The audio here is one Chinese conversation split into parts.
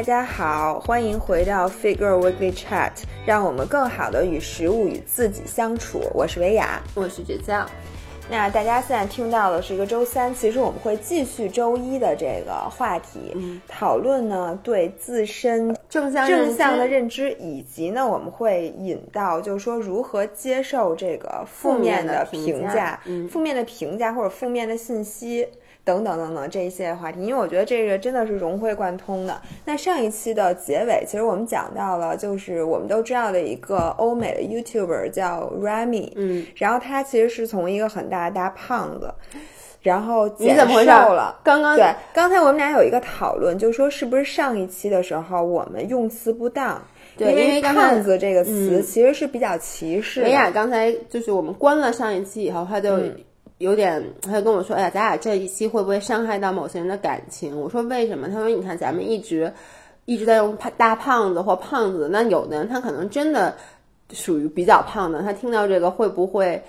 大家好，欢迎回到 Figure Weekly Chat，让我们更好的与食物与自己相处。我是维雅，我是倔强。那大家现在听到的是一个周三，其实我们会继续周一的这个话题，讨论呢对自身正向正向的认知，以及呢我们会引到就是说如何接受这个负面的评价、负面的评价或者负面的信息。等等等等这一些话题，因为我觉得这个真的是融会贯通的。那上一期的结尾，其实我们讲到了，就是我们都知道的一个欧美的 YouTuber 叫 Remy，嗯，然后他其实是从一个很大的大胖子，然后你怎么瘦了。刚刚对，刚才我们俩有一个讨论，就是说是不是上一期的时候我们用词不当？对，因为“胖子”这个词其实是比较歧视。维亚刚才就是我们关了上一期以后，他就。有点，他就跟我说：“哎呀，咱俩这一期会不会伤害到某些人的感情？”我说：“为什么？”他说：“你看，咱们一直一直在用胖大胖子或胖子，那有的人他可能真的属于比较胖的，他听到这个会不会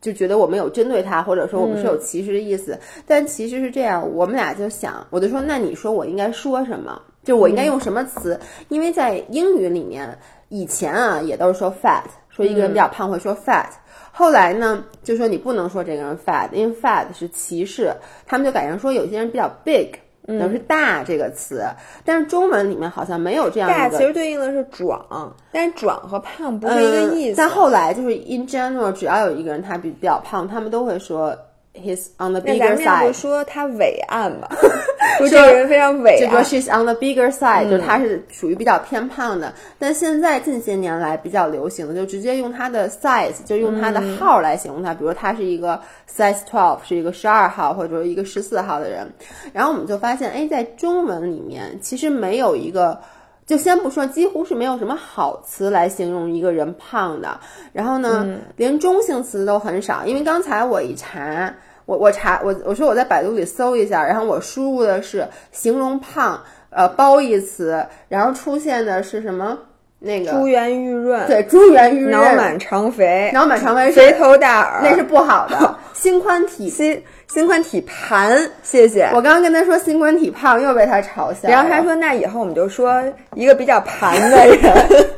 就觉得我们有针对他，或者说我们是有歧视的意思？但其实是这样，我们俩就想，我就说，那你说我应该说什么？就我应该用什么词？因为在英语里面，以前啊也都是说 fat，说一个人比较胖会说 fat。后来呢，就说你不能说这个人 fat，因为 fat 是歧视，他们就改成说有些人比较 big，都是大这个词。但是中文里面好像没有这样大，其实对应的是壮，但是壮和胖不是一个意思。但后来就是 in general，只要有一个人他比比较胖，他们都会说。He's on the bigger side。说他伟岸吧，说这个人非常伟岸。就说 she's on the bigger side，就他是属于比较偏胖的。但现在近些年来比较流行的，就直接用他的 size，就用他的号来形容他。比如他是一个 size twelve，是一个十二号或者说一个十四号的人。然后我们就发现，哎，在中文里面其实没有一个。就先不说，几乎是没有什么好词来形容一个人胖的。然后呢，连中性词都很少。因为刚才我一查，我我查我我说我在百度里搜一下，然后我输入的是形容胖，呃，褒义词，然后出现的是什么？那个珠圆玉润，对，珠圆玉润，脑满肠肥，脑满肠肥，肥头大耳，那是不好的。心宽体心，心宽体盘，谢谢。我刚刚跟他说新宽体胖，又被他嘲笑。然后他说：“那以后我们就说一个比较盘的人。”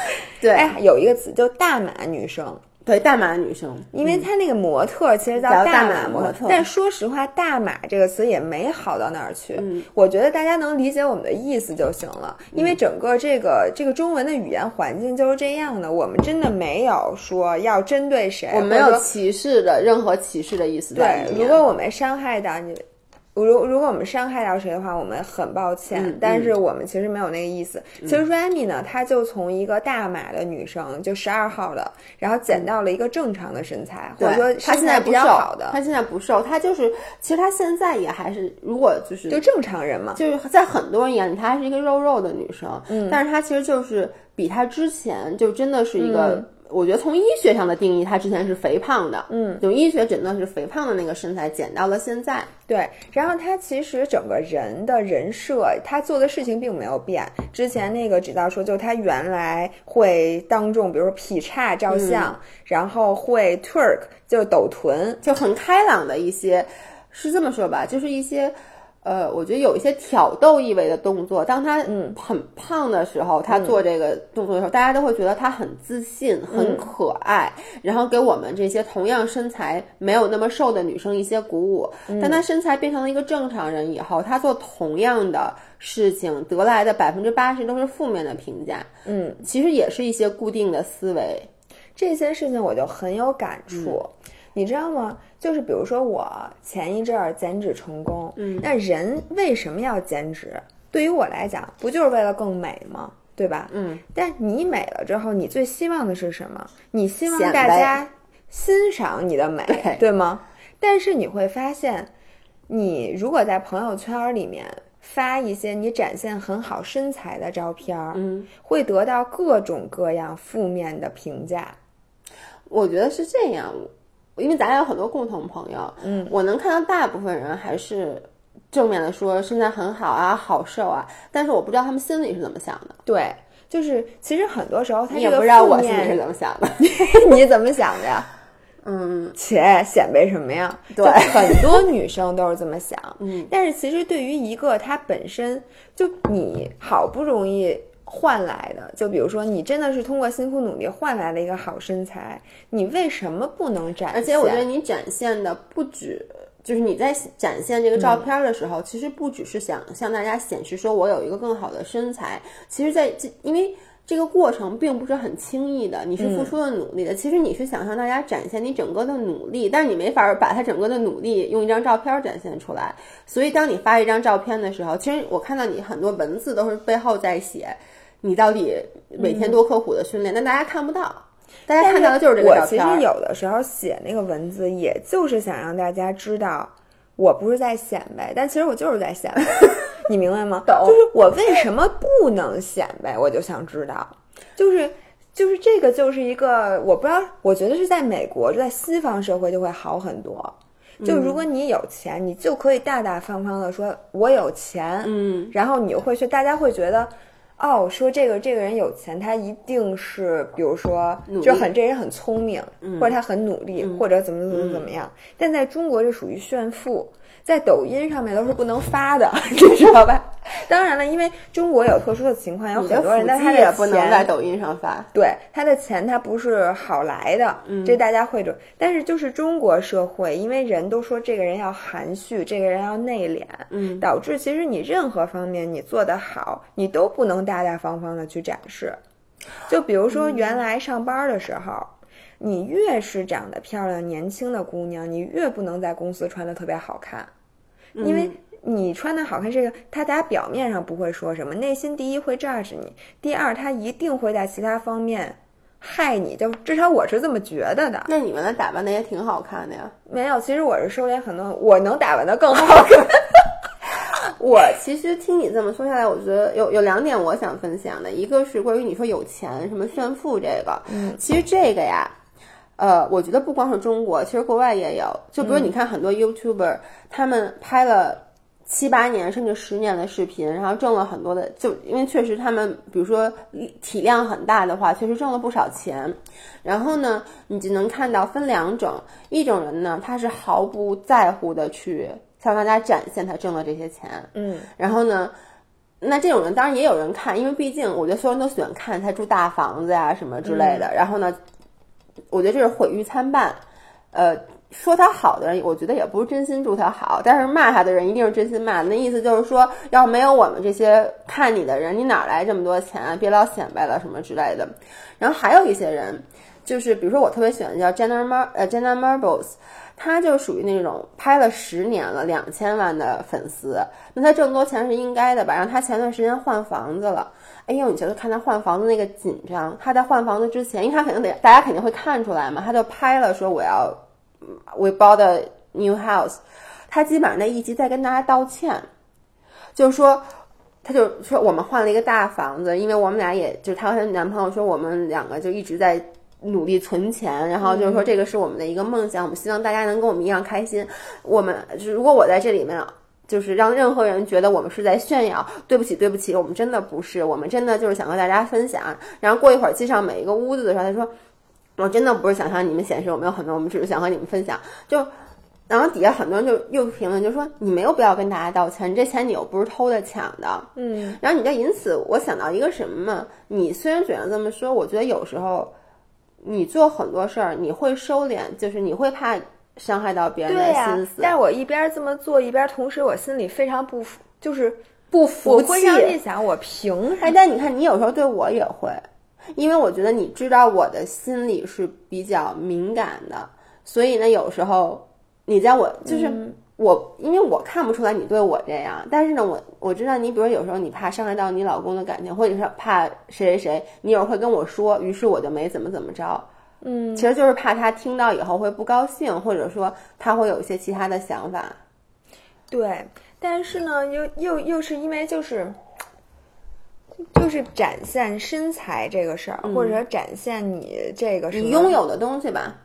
对，哎，有一个词就大码女生。对大码女生，因为她那个模特其实叫大码模特，但说实话，大码这个词也没好到哪儿去。我觉得大家能理解我们的意思就行了，因为整个这个这个中文的语言环境就是这样的。我们真的没有说要针对谁，我没有歧视的任何歧视的意思。对，如果我们伤害到你。如如果我们伤害到谁的话，我们很抱歉，但是我们其实没有那个意思。其实 Remy 呢，她就从一个大码的女生，就十二号的，然后减到了一个正常的身材，或者说她现在比较好的。她现在不瘦，她就是其实她现在也还是，如果就是就正常人嘛，就是在很多人眼里，她还是一个肉肉的女生。嗯，但是她其实就是比她之前就真的是一个。我觉得从医学上的定义，他之前是肥胖的，嗯，就医学诊断是肥胖的那个身材，减到了现在。对，然后他其实整个人的人设，他做的事情并没有变。之前那个指导说，就他原来会当众，比如说劈叉照相，然后会 twerk，就是抖臀，就很开朗的一些，是这么说吧，就是一些。呃，我觉得有一些挑逗意味的动作。当他嗯很胖的时候，他做这个动作的时候，大家都会觉得他很自信、很可爱，然后给我们这些同样身材没有那么瘦的女生一些鼓舞。当他身材变成了一个正常人以后，他做同样的事情得来的百分之八十都是负面的评价。嗯，其实也是一些固定的思维。这些事情我就很有感触。你知道吗？就是比如说我前一阵儿减脂成功，嗯，那人为什么要减脂？对于我来讲，不就是为了更美吗？对吧？嗯。但你美了之后，你最希望的是什么？你希望大家欣赏你的美，对吗？但是你会发现，你如果在朋友圈里面发一些你展现很好身材的照片，嗯，会得到各种各样负面的评价。我觉得是这样。因为咱俩有很多共同朋友，嗯，我能看到大部分人还是正面的说身材很好啊，好瘦啊，但是我不知道他们心里是怎么想的。对，就是其实很多时候他也不知道我心里是怎么想的。你怎么想的呀？嗯，且显摆什么呀？对，很多女生都是这么想。嗯，但是其实对于一个她本身就你好不容易换来的，就比如说你真的是通过辛苦努力换来了一个好身材，你为什么不能展现？而且我觉得你展现的不止。就是你在展现这个照片的时候，其实不只是想向大家显示说我有一个更好的身材，其实在这，因为这个过程并不是很轻易的，你是付出了努力的。其实你是想向大家展现你整个的努力，但是你没法把它整个的努力用一张照片展现出来。所以当你发一张照片的时候，其实我看到你很多文字都是背后在写你到底每天多刻苦的训练，但大家看不到。大家看到的就是这个我其实有的时候写那个文字，也就是想让大家知道，我不是在显摆，但其实我就是在显摆，你明白吗？就是我为什么不能显摆，我就想知道，就是就是这个就是一个我不知道，我觉得是在美国，在西方社会就会好很多。就如果你有钱，你就可以大大方方的说，我有钱，嗯，然后你会去，大家会觉得。哦，说这个这个人有钱，他一定是，比如说，就很这人很聪明，或者他很努力，或者怎么怎么怎么样。但在中国，这属于炫富。在抖音上面都是不能发的，你知道吧？当然了，因为中国有特殊的情况，有很多人，但他也不能在抖音上发。对，他的钱他不是好来的，这大家会准。但是就是中国社会，因为人都说这个人要含蓄，这个人要内敛，嗯，导致其实你任何方面你做得好，你都不能大大方方的去展示。就比如说原来上班的时候，你越是长得漂亮、年轻的姑娘，你越不能在公司穿的特别好看。因为你穿的好看，这个他在表面上不会说什么，内心第一会 judge 你，第二他一定会在其他方面害你，就至少我是这么觉得的。那你们的打扮的也挺好看的呀？没有，其实我是收敛很多，我能打扮的更好看。我其实听你这么说下来，我觉得有有两点我想分享的，一个是关于你说有钱什么炫富这个，嗯，其实这个呀。呃，我觉得不光是中国，其实国外也有。就比如你看很多 YouTuber，他们拍了七八年甚至十年的视频，然后挣了很多的，就因为确实他们，比如说体量很大的话，确实挣了不少钱。然后呢，你就能看到分两种，一种人呢，他是毫不在乎的去向大家展现他挣了这些钱，嗯。然后呢，那这种人当然也有人看，因为毕竟我觉得所有人都喜欢看他住大房子呀什么之类的。然后呢。我觉得这是毁誉参半，呃，说他好的人，我觉得也不是真心祝他好，但是骂他的人一定是真心骂。那意思就是说，要没有我们这些看你的人，你哪来这么多钱啊？别老显摆了什么之类的。然后还有一些人，就是比如说我特别喜欢叫 Jenna Mar 呃 Jenna Marbles，他就属于那种拍了十年了，两千万的粉丝，那他挣多钱是应该的吧？然后他前段时间换房子了。哎呦，你觉得看他换房子那个紧张？他在换房子之前，因为他肯定得，大家肯定会看出来嘛，他就拍了说我要，we bought a new house。他基本上那一集在跟大家道歉，就是说，他就说我们换了一个大房子，因为我们俩也就是他和他男朋友说我们两个就一直在努力存钱，然后就是说这个是我们的一个梦想，我们希望大家能跟我们一样开心。我们如果我在这里面。就是让任何人觉得我们是在炫耀，对不起，对不起，我们真的不是，我们真的就是想和大家分享。然后过一会儿记上每一个屋子的时候，他说，我真的不是想向你们显示我们有很多，我们只是想和你们分享。就，然后底下很多人就又评论，就说你没有必要跟大家道歉，这钱你又不是偷的抢的。嗯，然后你就因此我想到一个什么嘛？你虽然嘴上这么说，我觉得有时候你做很多事儿，你会收敛，就是你会怕。伤害到别人的心思，但我一边这么做，一边同时我心里非常不服，就是不服气。我会让你想，我凭什么？但你看，你有时候对我也会，因为我觉得你知道我的心里是比较敏感的，所以呢，有时候你在我就是我，因为我看不出来你对我这样，但是呢，我我知道你，比如有时候你怕伤害到你老公的感情，或者是怕谁谁谁，你有时候会跟我说，于是我就没怎么怎么着。嗯，其实就是怕他听到以后会不高兴，或者说他会有一些其他的想法。对，但是呢，又又又是因为就是就是展现身材这个事儿，或者说展现你这个你拥有的东西吧，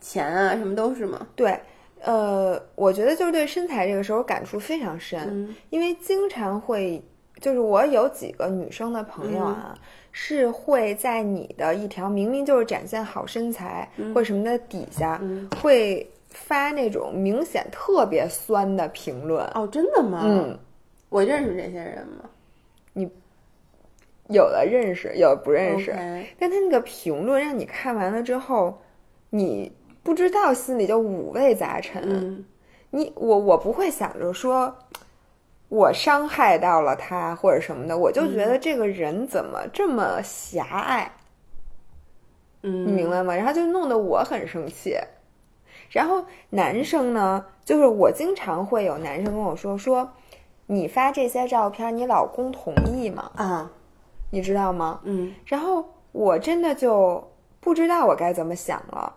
钱啊什么都是嘛。对，呃，我觉得就是对身材这个时候感触非常深，因为经常会。就是我有几个女生的朋友啊，是会在你的一条明明就是展现好身材或什么的底下，会发那种明显特别酸的评论。哦，真的吗？嗯，我认识这些人吗？你有的认识，有的不认识。但他那个评论让你看完了之后，你不知道心里就五味杂陈。嗯你我我不会想着说，我伤害到了他或者什么的，我就觉得这个人怎么这么狭隘，嗯，你明白吗？然后就弄得我很生气。然后男生呢，就是我经常会有男生跟我说说，你发这些照片，你老公同意吗？啊，你知道吗？嗯然后我真的就不知道我该怎么想了。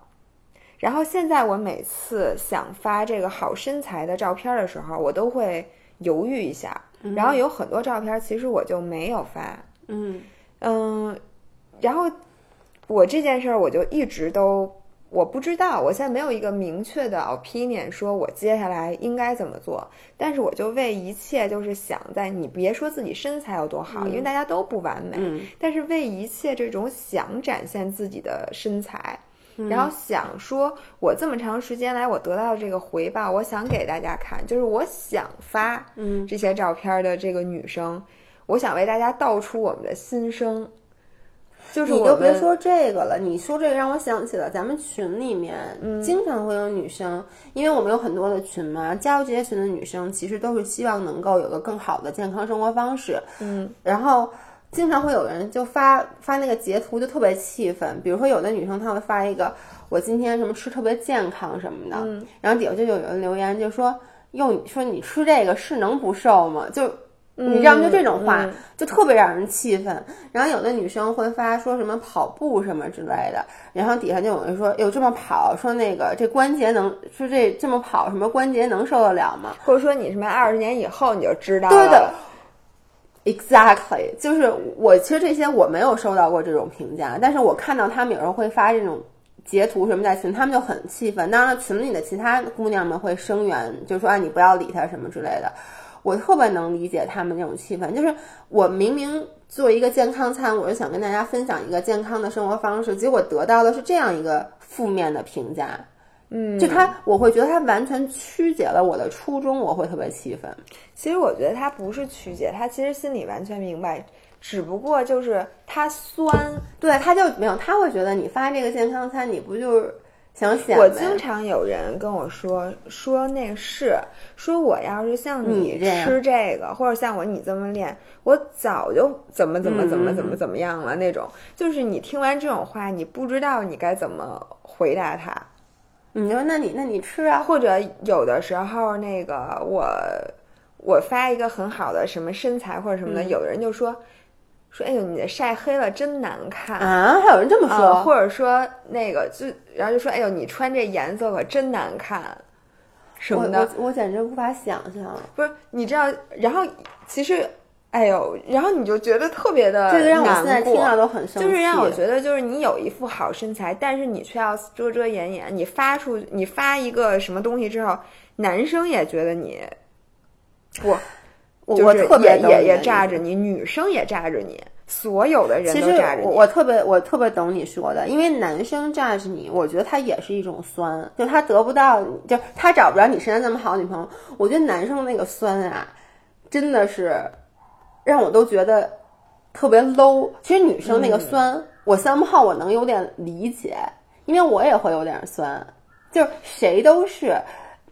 然后现在我每次想发这个好身材的照片的时候，我都会犹豫一下。然后有很多照片其实我就没有发，嗯嗯，然后我这件事儿我就一直都我不知道，我现在没有一个明确的 opinion，说我接下来应该怎么做。但是我就为一切就是想在你别说自己身材有多好，因为大家都不完美，嗯但是为一切这种想展现自己的身材。然后想说，我这么长时间来，我得到的这个回报，我想给大家看，就是我想发嗯。这些照片的这个女生，我想为大家道出我们的心声。就是你我们就别说这个了，你说这个让我想起了咱们群里面，嗯。经常会有女生，因为我们有很多的群嘛，加入这些群的女生其实都是希望能够有个更好的健康生活方式，嗯，然后经常会有人就发发那个截图，就特别气愤，比如说有的女生她会发一个我今天什么吃特别健康什么的，嗯然后底下就有人留言就说，哟，你说你吃这个是能不瘦吗？就你知道吗？就这种话、嗯就特别让人气愤。然后有的女生会发说什么跑步什么之类的，然后底下就有人说，哟，这么跑，说那个这关节能说这这么跑什么关节能受得了吗？或者说你什么二十年以后你就知道了。对的，exactly，就是我其实这些我没有收到过这种评价，但是我看到他们有时候会发这种截图什么在群，他们就很气愤。当然了，群里的其他姑娘们会声援，就说啊你不要理他什么之类的。我特别能理解他们那种气氛，就是我明明做一个健康餐，我是想跟大家分享一个健康的生活方式，结果得到的是这样一个负面的评价。嗯，就他，我会觉得他完全曲解了我的初衷，我会特别气愤。其实我觉得他不是曲解，他其实心里完全明白，只不过就是他酸。对，他就没有，他会觉得你发这个健康餐，你不就是想显摆我经常有人跟我说说那是说我要是像你吃这个，或者像我你这么练，我早就怎么怎么怎么怎么怎么样了那种。就是你听完这种话，你不知道你该怎么回答他。你说那你那你吃啊，或者有的时候那个我我发一个很好的什么身材或者什么的，嗯有的人就说说哎呦你这晒黑了真难看啊，还有人这么说，啊或者说那个就然后就说哎呦你穿这颜色可真难看什么的，我我简直无法想象，不是你知道，然后其实。哎呦，然后你就觉得特别的这个让我难现在听过到都很生气，就是让我觉得，就是你有一副好身材，但是你却要遮遮掩掩。你发出你发一个什么东西之后，男生也觉得你不，我就是我特别也也炸着你，女生也炸着你，所有的人其实都炸着你。我我特别我特别懂你说的，因为男生 judge 你，我觉得他也是一种酸，就他得不到，就他找不着你身上这么好的女朋友。我觉得男生那个酸啊，真的是让我都觉得特别 low。其实女生那个酸，我 somehow 我能有点理解，因为我也会有点酸，就是谁都是。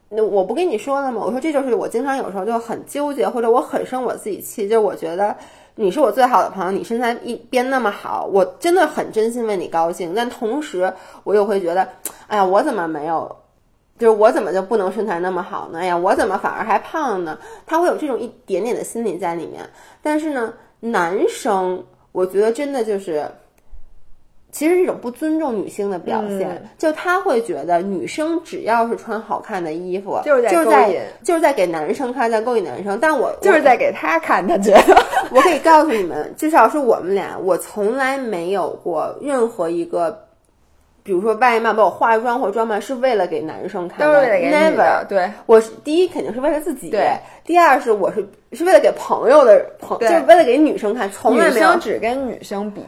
那我不跟你说了吗？我说这就是我经常有时候就很纠结，或者我很生我自己气，就是我觉得你是我最好的朋友，你身材一变那么好，我真的很真心为你高兴。但同时，我又会觉得，哎呀，我怎么没有？就是我怎么就不能身材那么好呢？哎呀，我怎么反而还胖呢？他会有这种一点点的心理在里面。但是呢，男生我觉得真的就是。其实是一种不尊重女性的表现，嗯就他会觉得女生只要是穿好看的衣服，就是在就是在勾引就是在给男生看，在勾引男生。但我就是在给他看，他觉得 我可以告诉你们，至少是我们俩，我从来没有过任何一个比如说外貌，包括化妆或装扮，是为了给男生看，都是为了给女的。对，我是第一肯定是为了自己，对。第二是我是是为了给朋友的朋，就是为了给女生看，从来没有只跟女生比，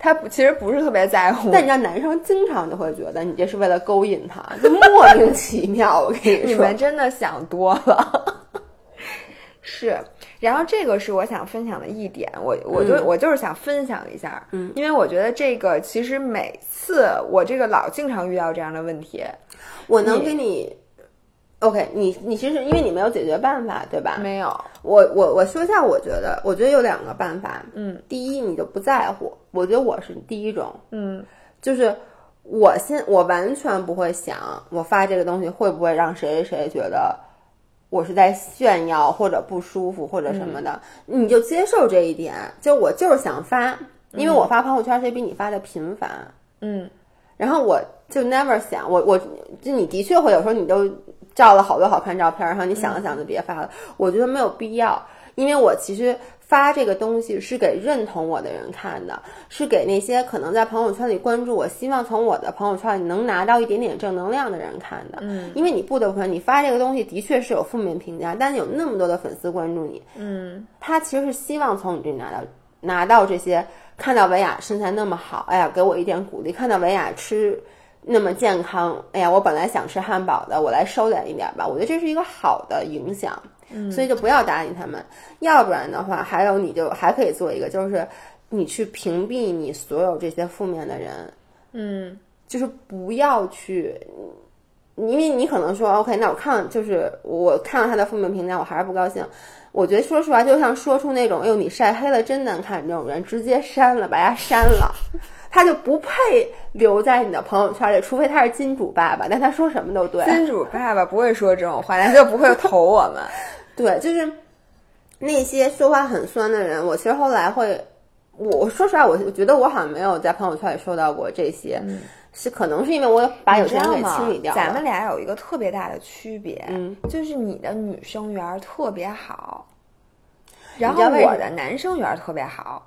他其实不是特别在乎。但你知道，男生经常就会觉得你这是为了勾引他，就莫名其妙。我跟你说，你们真的想多了。是。然后这个是我想分享的一点，我我就我就是想分享一下，嗯，因为我觉得这个其实每次我这个老经常遇到这样的问题，我能给你，OK，你你其实因为你没有解决办法，对吧？没有，我我我说一下，我觉得我觉得有两个办法，嗯，第一你就不在乎，我觉得我是第一种，嗯，就是我先我完全不会想我发这个东西会不会让谁谁谁觉得。我是在炫耀或者不舒服或者什么的，你就接受这一点。就我就是想发，因为我发朋友圈谁比你发的频繁，嗯。然后我就 never 想我我就你的确会有时候你都照了好多好看照片，然后你想了想就别发了。我觉得没有必要，因为我其实。发这个东西是给认同我的人看的，是给那些可能在朋友圈里关注我，希望从我的朋友圈里能拿到一点点正能量的人看的。嗯，因为你不得不说，你发这个东西的确是有负面评价，但有那么多的粉丝关注你，嗯，他其实是希望从你这里拿到拿到这些，看到维亚身材那么好，哎呀，给我一点鼓励；看到维亚吃那么健康，哎呀，我本来想吃汉堡的，我来收敛一点吧。我觉得这是一个好的影响。所以就不要搭理他们，要不然的话，还有你就还可以做一个，就是你去屏蔽你所有这些负面的人，嗯，就是不要去，因为你可能说 OK，那我看就是我看到他的负面评价，我还是不高兴。我觉得说实话，就像说出那种“哎呦你晒黑了真难看”这种人，直接删了，把他删了，他就不配留在你的朋友圈里，除非他是金主爸爸，但他说什么都对。金主爸爸不会说这种话，他就不会投我们。对，就是那些说话很酸的人。我其实后来会，我说实话，我我觉得我好像没有在朋友圈里收到过这些，是可能是因为我把有些人给清理掉。咱们俩有一个特别大的区别，嗯，就是你的女生缘特别好，然后我的男生缘特别好。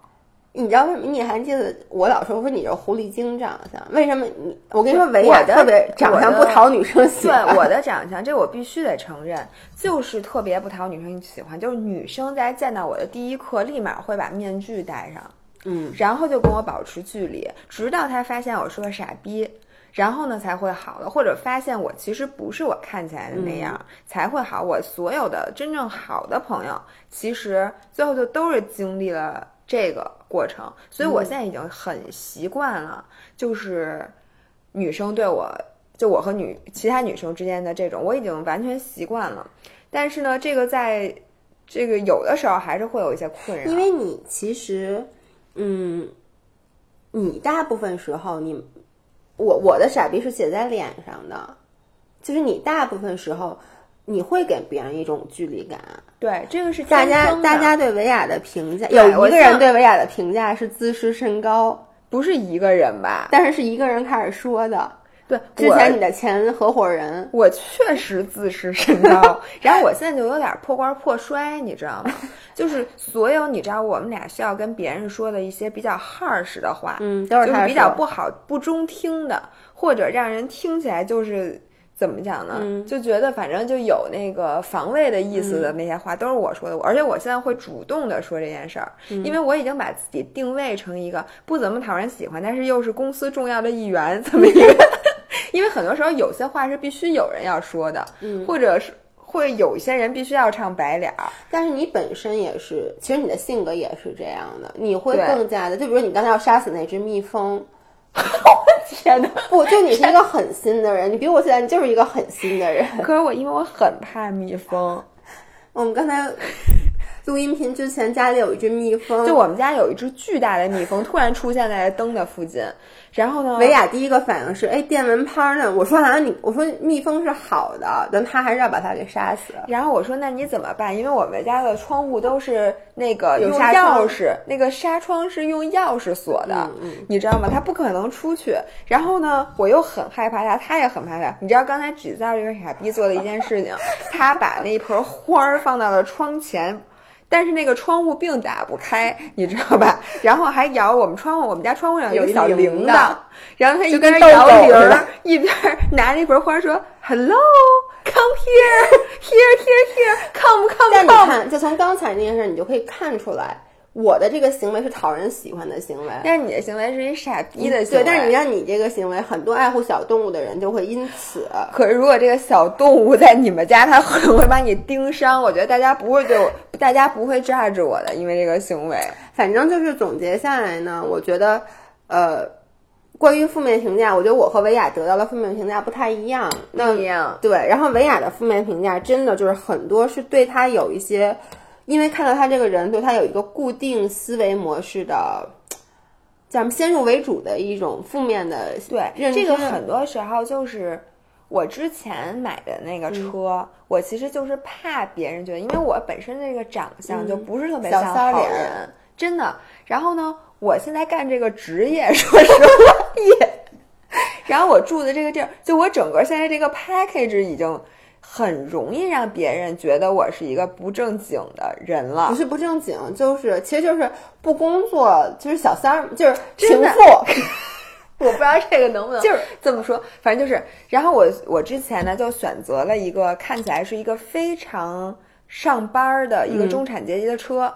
你知道为什么？你还记得我老说说你是狐狸精长相？为什么你？我跟你说，维亚特别长相不讨女生喜欢。对我的长相，这我必须得承认，就是特别不讨女生喜欢。就是女生在见到我的第一刻，立马会把面具戴上，嗯，然后就跟我保持距离，直到她发现我是个傻逼，然后呢才会好的，或者发现我其实不是我看起来的那样，才会好。我所有的真正好的朋友，其实最后就都是经历了。这个过程，所以我现在已经很习惯了，就是女生对我，就我和女其他女生之间的这种，我已经完全习惯了。但是呢，这个在这个有的时候还是会有一些困扰，因为你其实，嗯，你大部分时候，你我我的傻逼是写在脸上的，就是你大部分时候。你会给别人一种距离感，对，这个是大家大家对维亚的评价。有一个人对维亚的评价是自视甚高，不是一个人吧？但是是一个人开始说的。对，之前你的前合伙人，我确实自视甚高，然后我现在就有点破罐破摔，你知道吗？就是所有你知道我们俩需要跟别人说的一些比较 harsh 的话，嗯，都是比较不好、不中听的，或者让人听起来就是。怎么讲呢？就觉得反正就有那个防卫的意思的那些话，都是我说的。而且我现在会主动的说这件事儿，因为我已经把自己定位成一个不怎么讨人喜欢，但是又是公司重要的一员怎么一个。因为很多时候有些话是必须有人要说的，或者是会有一些人必须要唱白脸儿。但是你本身也是，其实你的性格也是这样的，你会更加的。就比如你刚才要杀死那只蜜蜂。天哪！不，就你是一个狠心的人，你比我现在你就是一个狠心的人。可是我因为我很怕蜜蜂，我们刚才录音频之前家里有一只蜜蜂，就我们家有一只巨大的蜜蜂突然出现在灯的附近。然后呢？维亚第一个反应是：哎，电蚊拍呢？我说好像你，我说蜜蜂是好的，但他还是要把它给杀死。然后我说：那你怎么办？因为我们家的窗户都是那个用钥匙，那个纱窗是用钥匙锁的，你知道吗？他不可能出去。然后呢，我又很害怕他，他也很害怕。你知道刚才纸造这个傻逼做的一件事情，他把那一盆花儿放到了窗前。但是那个窗户并打不开，你知道吧？然后还摇我们窗户，我们家窗户上有一小铃铛，然后他一边摇铃儿，一边拿着一盆花说：“Hello，come here，here here here，come come come。”但你看，就从刚才那件事，你就可以看出来。我的这个行为是讨人喜欢的行为，但是你的行为是一傻逼的行为。对，但是你让你这个行为，很多爱护小动物的人就会因此。可是如果这个小动物在你们家，它可能会把你盯伤。我觉得大家不会对我，大家不会榨着我的，因为这个行为。反正就是总结下来呢，我觉得，呃，关于负面评价，我觉得我和维亚得到的负面评价不太一样。不一样。对，然后维亚的负面评价真的就是很多是对他有一些。因为看到他这个人，对他有一个固定思维模式的，叫什么先入为主的一种负面的对这个很多时候就是我之前买的那个车，我其实就是怕别人觉得，因为我本身这个长相就不是特别像好人，真的。然后呢，我现在干这个职业，说实话也，然后我住的这个地儿，就我整个现在这个 package 已经。很容易让别人觉得我是一个不正经的人了，不是不正经，就是其实就是不工作，就是小三儿，就是情妇。我不知道这个能不能就是这么说，反正就是。然后我我之前呢就选择了一个看起来是一个非常上班的一个中产阶级的车，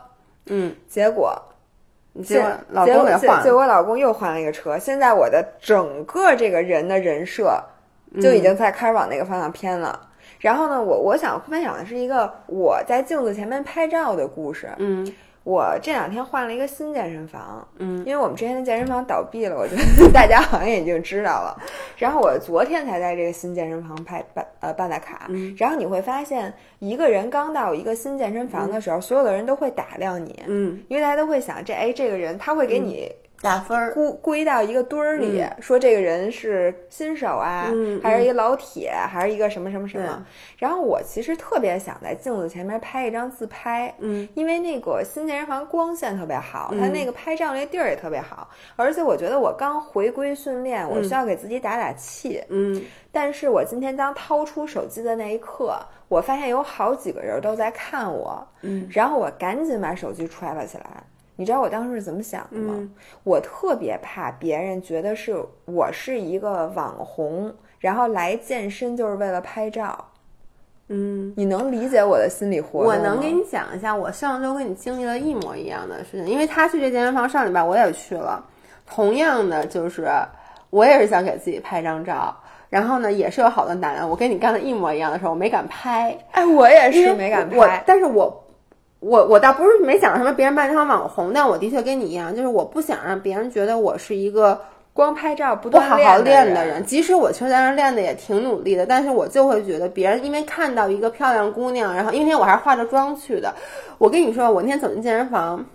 嗯，结果结果老公给换，结果老公又换了一个车。现在我的整个这个人的人设就已经在开始往那个方向偏了。然后呢，我我想分享的是一个我在镜子前面拍照的故事。嗯，我这两天换了一个新健身房。嗯，因为我们之前的健身房倒闭了，我觉得 大家好像已经知道了。然后我昨天才在这个新健身房拍办呃办的卡。嗯，然后你会发现，一个人刚到一个新健身房的时候，所有的人都会打量你。嗯，因为大家都会想，这哎这个人他会给你。打分儿，归归到一个堆儿里，说这个人是新手啊，还是一个老铁，还是一个什么什么什么。然后我其实特别想在镜子前面拍一张自拍，嗯，因为那个新健身房光线特别好，它那个拍照那地儿也特别好，而且我觉得我刚回归训练，我需要给自己打打气，嗯。但是我今天当掏出手机的那一刻，我发现有好几个人都在看我，嗯，然后我赶紧把手机揣了起来。你知道我当时是怎么想的吗？我特别怕别人觉得是我是一个网红，然后来健身就是为了拍照。嗯，你能理解我的心理活动吗？我能给你讲一下，我上周跟你经历了一模一样的事情，因为他去这健身房，上礼拜我也去了，同样的就是我也是想给自己拍张照，然后呢也是有好多男的，我跟你干的一模一样的事儿，我没敢拍。哎，我也是没敢拍，但是我。我我倒不是没想什么别人扮成网红，但我的确跟你一样，就是我不想让别人觉得我是一个光拍照不不好好练的人。即使我其实在那练的也挺努力的，但是我就会觉得别人因为看到一个漂亮姑娘，然后因为那天我还是化着妆去的。我跟你说，我那天走进健身房，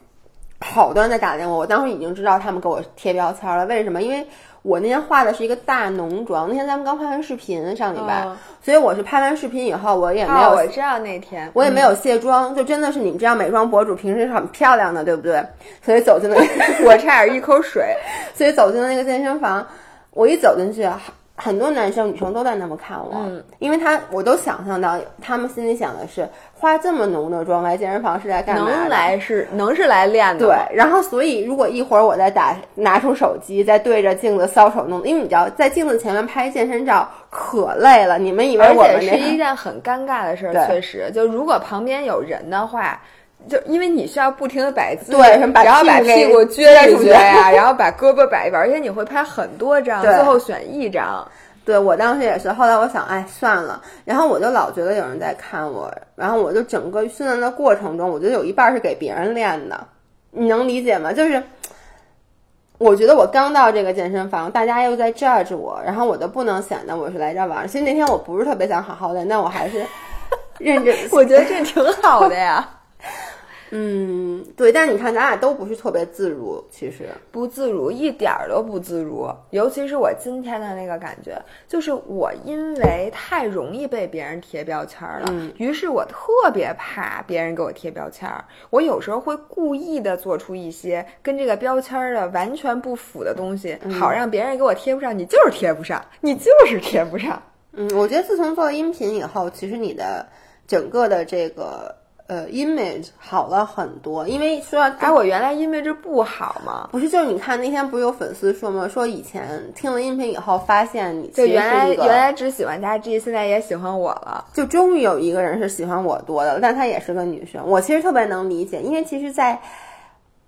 好多人在打量我，我当时已经知道他们给我贴标签了。为什么？因为。我那天化的是一个大浓妆，那天咱们刚拍完视频，上礼拜，所以我是拍完视频以后，我也没有，我知道那天我也没有卸妆，就真的是你们这样美妆博主平时是很漂亮的，对不对？所以走进了，我差点一口水，所以走进了那个健身房，我一走进去。很多男生女生都在那么看我，嗯，因为他我都想象到他们心里想的是化这么浓的妆来健身房是在干嘛？能来是能是来练的。对，然后所以如果一会儿我再打拿出手机再对着镜子搔首弄，因为你知道在镜子前面拍健身照可累了。你们以为我们是一件很尴尬的事儿，确实，就如果旁边有人的话。就因为你需要不停的摆姿势，对，然后把屁股撅一撅呀，然后把胳膊摆一摆，而且你会拍很多张，最后选一张。对我当时也是，后来我想，哎，算了。然后我就老觉得有人在看我，然后我就整个训练的过程中，我觉得有一半是给别人练的，你能理解吗？就是我觉得我刚到这个健身房，大家又在 judge 我，然后我就不能显得我是来这玩。其实那天我不是特别想好好练，但我还是认真。我觉得这挺好的呀。嗯，对，但是你看，咱俩都不是特别自如，其实不自如，一点儿都不自如。尤其是我今天的那个感觉，就是我因为太容易被别人贴标签了，于是我特别怕别人给我贴标签。我有时候会故意的做出一些跟这个标签的完全不符的东西，好让别人给我贴不上。你就是贴不上，你就是贴不上。嗯，我觉得自从做了音频以后，其实你的整个的这个。呃，image 好了很多，因为说，哎，我原来 image 不好吗？不是，就是你看那天不是有粉丝说吗？说以前听了音频以后，发现你就原来原来只喜欢佳 G，现在也喜欢我了。就终于有一个人是喜欢我多的，但她也是个女生。我其实特别能理解，因为其实，在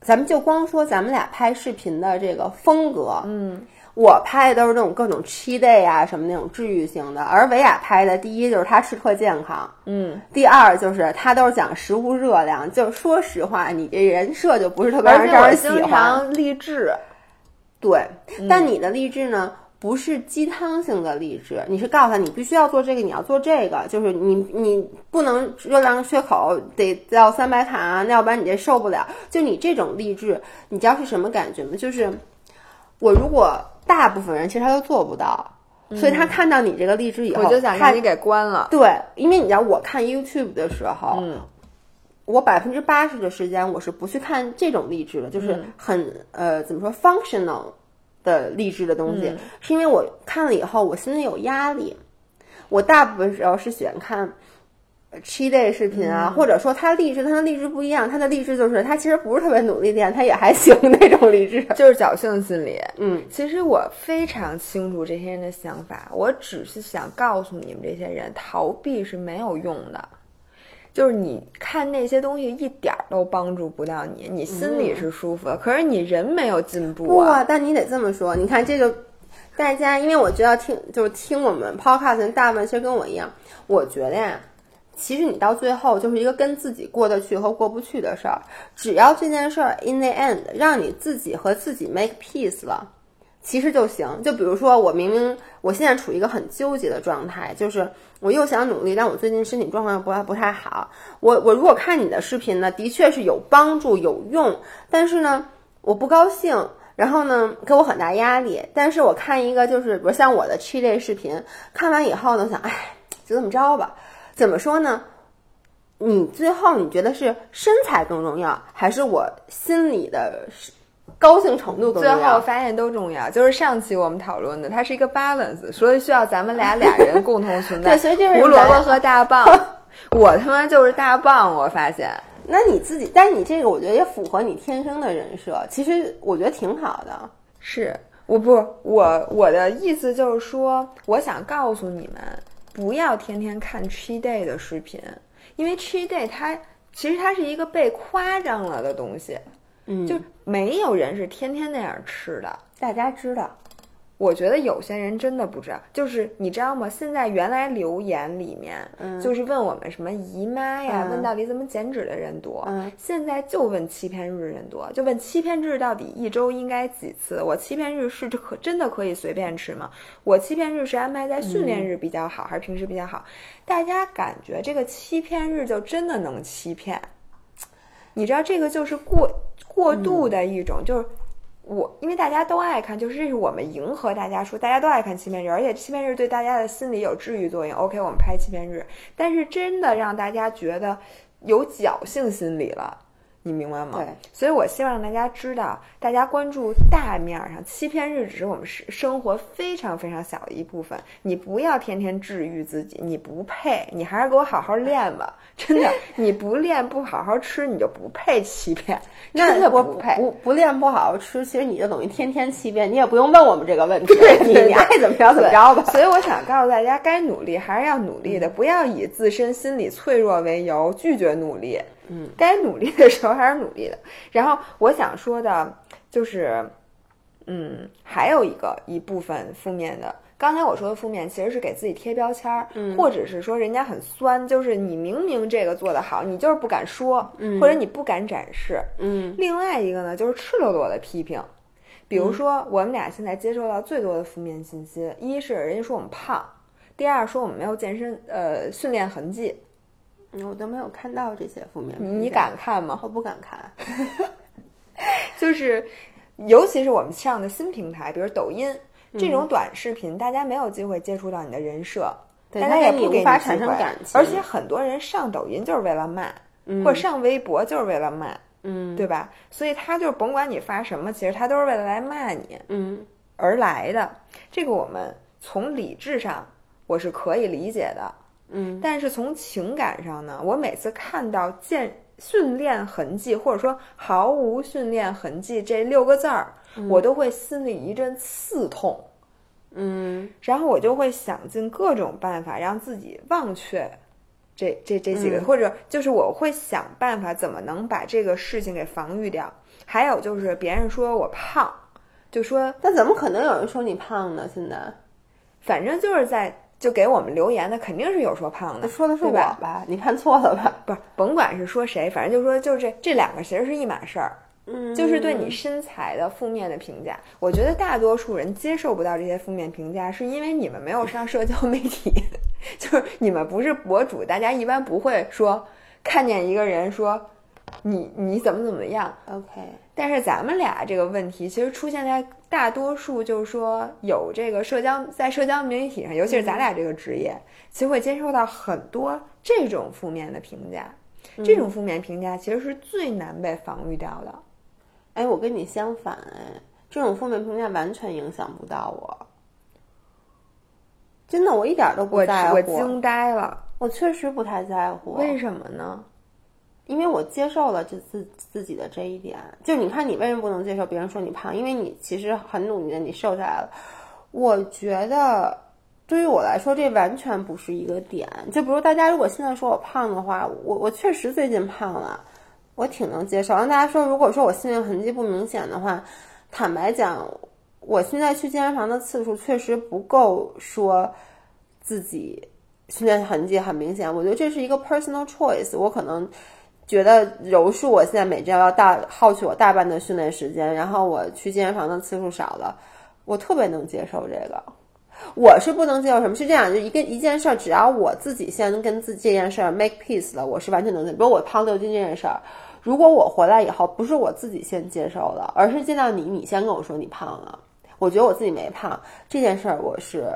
咱们就光说咱们俩拍视频的这个风格，嗯。我拍的都是那种各种 cheat day 啊，什么那种治愈型的，而维亚拍的，第一就是他吃特健康，嗯，第二就是他都是讲食物热量。就说实话，你这人设就不是特别让人喜欢。经常励志，对，但你的励志呢，不是鸡汤性的励志，你是告诉他你必须要做这个，你要做这个，就是你你不能热量缺口得到三百卡，那要不然你这受不了。就你这种励志，你知道是什么感觉吗？就是我如果。大部分人其实他都做不到，所以他看到你这个励志以后，我就想把你给关了。对，因为你知道，我看 YouTube 的时候，我百分之八十的时间我是不去看这种励志的，就是很呃怎么说 functional 的励志的东西，是因为我看了以后我心里有压力。我大部分时候是喜欢看。七 day 视频啊，或者说他励志，他的励志不一样，他的励志就是他其实不是特别努力练，他也还行那种励志，就是侥幸心理。嗯，其实我非常清楚这些人的想法，我只是想告诉你们这些人，逃避是没有用的，就是你看那些东西一点都帮助不到你，你心里是舒服的，可是你人没有进步啊。但你得这么说，你看这个大家，因为我觉得听就是听我们 podcast 大部分其实跟我一样，我觉得呀。其实你到最后就是一个跟自己过得去和过不去的事儿，只要这件事儿 in the end 让你自己和自己 make peace 了，其实就行。就比如说我明明我现在处于一个很纠结的状态，就是我又想努力，但我最近身体状况又不太不太好。我我如果看你的视频呢，的确是有帮助有用，但是呢我不高兴，然后呢给我很大压力。但是我看一个就是比如像我的 cheat day 视频，看完以后呢想，哎，就这么着吧。怎么说呢？你最后你觉得是身材更重要，还是我心里的高兴程度更重要？最后发现都重要。就是上期我们讨论的，它是一个 balance，所以需要咱们俩俩人 共同存在。对，所以就是胡萝卜和大棒。我他妈就是大棒，我发现。那你自己，但你这个我觉得也符合你天生的人设。其实我觉得挺好的。是，我不，我我的意思就是说，我想告诉你们。不要天天看 cheat day 的视频，因为 cheat day 它其实它是一个被夸张了的东西，嗯，就没有人是天天那样吃的，大家知道。我觉得有些人真的不知道，就是你知道吗？现在原来留言里面，就是问我们什么姨妈呀，问到底怎么减脂的人多。现在就问欺骗日人多，就问欺骗日到底一周应该几次？我欺骗日是可真的可以随便吃吗？我欺骗日是安排在训练日比较好，还是平时比较好？大家感觉这个欺骗日就真的能欺骗？你知道这个就是过过度的一种，就是。我因为大家都爱看，就是这是我们迎合大家说，大家都爱看欺骗日，而且欺骗日对大家的心理有治愈作用。OK，我们拍欺骗日，但是真的让大家觉得有侥幸心理了。你明白吗？对，所以我希望大家知道，大家关注大面上，欺骗日只是我们生生活非常非常小的一部分。你不要天天治愈自己，你不配，你还是给我好好练吧。真的，你不练不好好吃，你就不配欺骗，真的不配。不不练不好好吃，其实你就等于天天欺骗，你也不用问我们这个问题，你你爱怎么着怎么着吧。所以我想告诉大家，该努力还是要努力的，不要以自身心理脆弱为由拒绝努力。嗯，该努力的时候还是努力的。然后我想说的，就是，嗯，还有一个一部分负面的。刚才我说的负面，其实是给自己贴标签儿，或者是说人家很酸，就是你明明这个做得好，你就是不敢说，或者你不敢展示。嗯。另外一个呢，就是赤裸裸的批评。比如说，我们俩现在接受到最多的负面信息，一是人家说我们胖，第二说我们没有健身呃训练痕迹。我都没有看到这些负面，你敢看吗？我不敢看，就是，尤其是我们上的新平台，比如抖音这种短视频，大家没有机会接触到你的人设，大家也不给你产生感情，而且很多人上抖音就是为了骂，或者上微博就是为了骂，嗯，对吧？所以他就甭管你发什么，其实他都是为了来骂你，嗯，而来的。这个我们从理智上我是可以理解的。嗯，但是从情感上呢，我每次看到健训练痕迹或者说毫无训练痕迹这六个字儿，我都会心里一阵刺痛。嗯，然后我就会想尽各种办法让自己忘却这这这几个，嗯或者就是我会想办法怎么能把这个事情给防御掉。还有就是别人说我胖，就说那怎么可能有人说你胖呢？现在反正就是在就给我们留言的肯定是有说胖的，说的是我吧？吧？你看错了吧？不是，甭管是说谁，反正就说就是这这两个其实是一码事儿。嗯，就是对你身材的负面的评价，我觉得大多数人接受不到这些负面评价，是因为你们没有上社交媒体，就是你们不是博主，大家一般不会说看见一个人说你你怎么怎么样。OK，但是咱们俩这个问题，其实出现在大多数就是说有这个社交在社交媒体上，尤其是咱俩这个职业，其实会接受到很多这种负面的评价。这种负面评价其实是最难被防御掉的。哎，我跟你相反，哎，这种负面评价完全影响不到我，真的，我一点都不我在乎。我惊呆了，我确实不太在乎，为什么呢？因为我接受了这自自己的这一点。就你看，你为什么不能接受别人说你胖？因为你其实很努力的，你瘦下来了。我觉得对于我来说，这完全不是一个点。就比如大家如果现在说我胖的话，我我确实最近胖了，我挺能接受。让大家说，如果说我训练痕迹不明显的话，坦白讲，我现在去健身房的次数确实不够说自己训练痕迹很明显。我觉得这是一个 personal choice，我可能。觉得柔术，我现在每周要大耗去我大半的训练时间，然后我去健身房的次数少了，我特别能接受这个。我是不能接受什么是这样，就一个一件事儿，只要我自己先跟自这件事儿 make peace 了，我是完全能接受。比如我胖六斤这件事儿，如果我回来以后不是我自己先接受了，而是见到你，你先跟我说你胖了，我觉得我自己没胖这件事儿，我是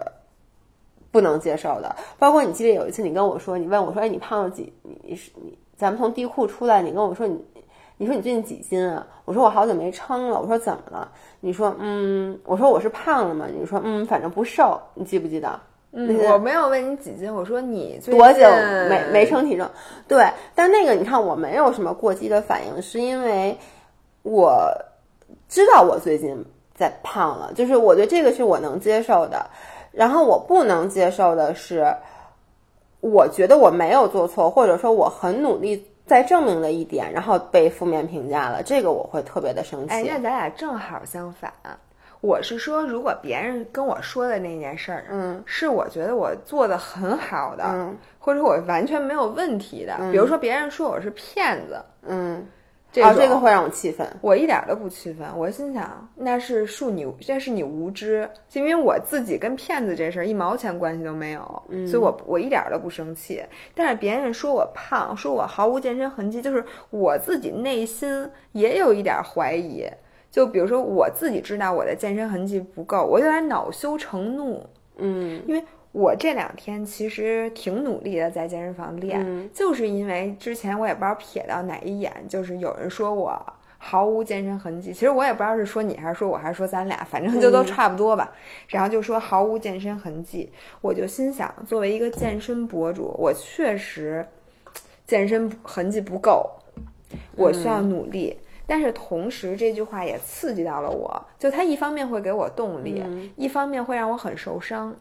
不能接受的。包括你记得有一次你跟我说，你问我说，哎，你胖了几？你是你。咱们从地库出来，你跟我说你，你说你最近几斤啊？我说我好久没称了。我说怎么了？你说嗯，我说我是胖了吗？你说嗯，反正不瘦。你记不记得？嗯，我没有问你几斤，我说你多久没没称体重？对，但那个你看我没有什么过激的反应，是因为我知道我最近在胖了，就是我觉得这个是我能接受的。然后我不能接受的是。我觉得我没有做错，或者说我很努力在证明了一点，然后被负面评价了，这个我会特别的生气。哎，那咱俩正好相反。我是说，如果别人跟我说的那件事儿，嗯，是我觉得我做的很好的，嗯，或者我完全没有问题的，嗯、比如说别人说我是骗子，嗯。这哦，这个会让我气愤。我一点都不气愤，我心想那是恕你，这是你无知，就因为我自己跟骗子这事儿一毛钱关系都没有，嗯、所以我我一点都不生气。但是别人说我胖，说我毫无健身痕迹，就是我自己内心也有一点怀疑。就比如说我自己知道我的健身痕迹不够，我有点恼羞成怒。嗯，因为。我这两天其实挺努力的，在健身房练，嗯、就是因为之前我也不知道瞥到哪一眼，就是有人说我毫无健身痕迹。其实我也不知道是说你还是说我还是说咱俩，反正就都差不多吧。嗯、然后就说毫无健身痕迹，我就心想，作为一个健身博主，我确实健身痕迹不够，我需要努力。嗯、但是同时，这句话也刺激到了我，就它一方面会给我动力，嗯、一方面会让我很受伤。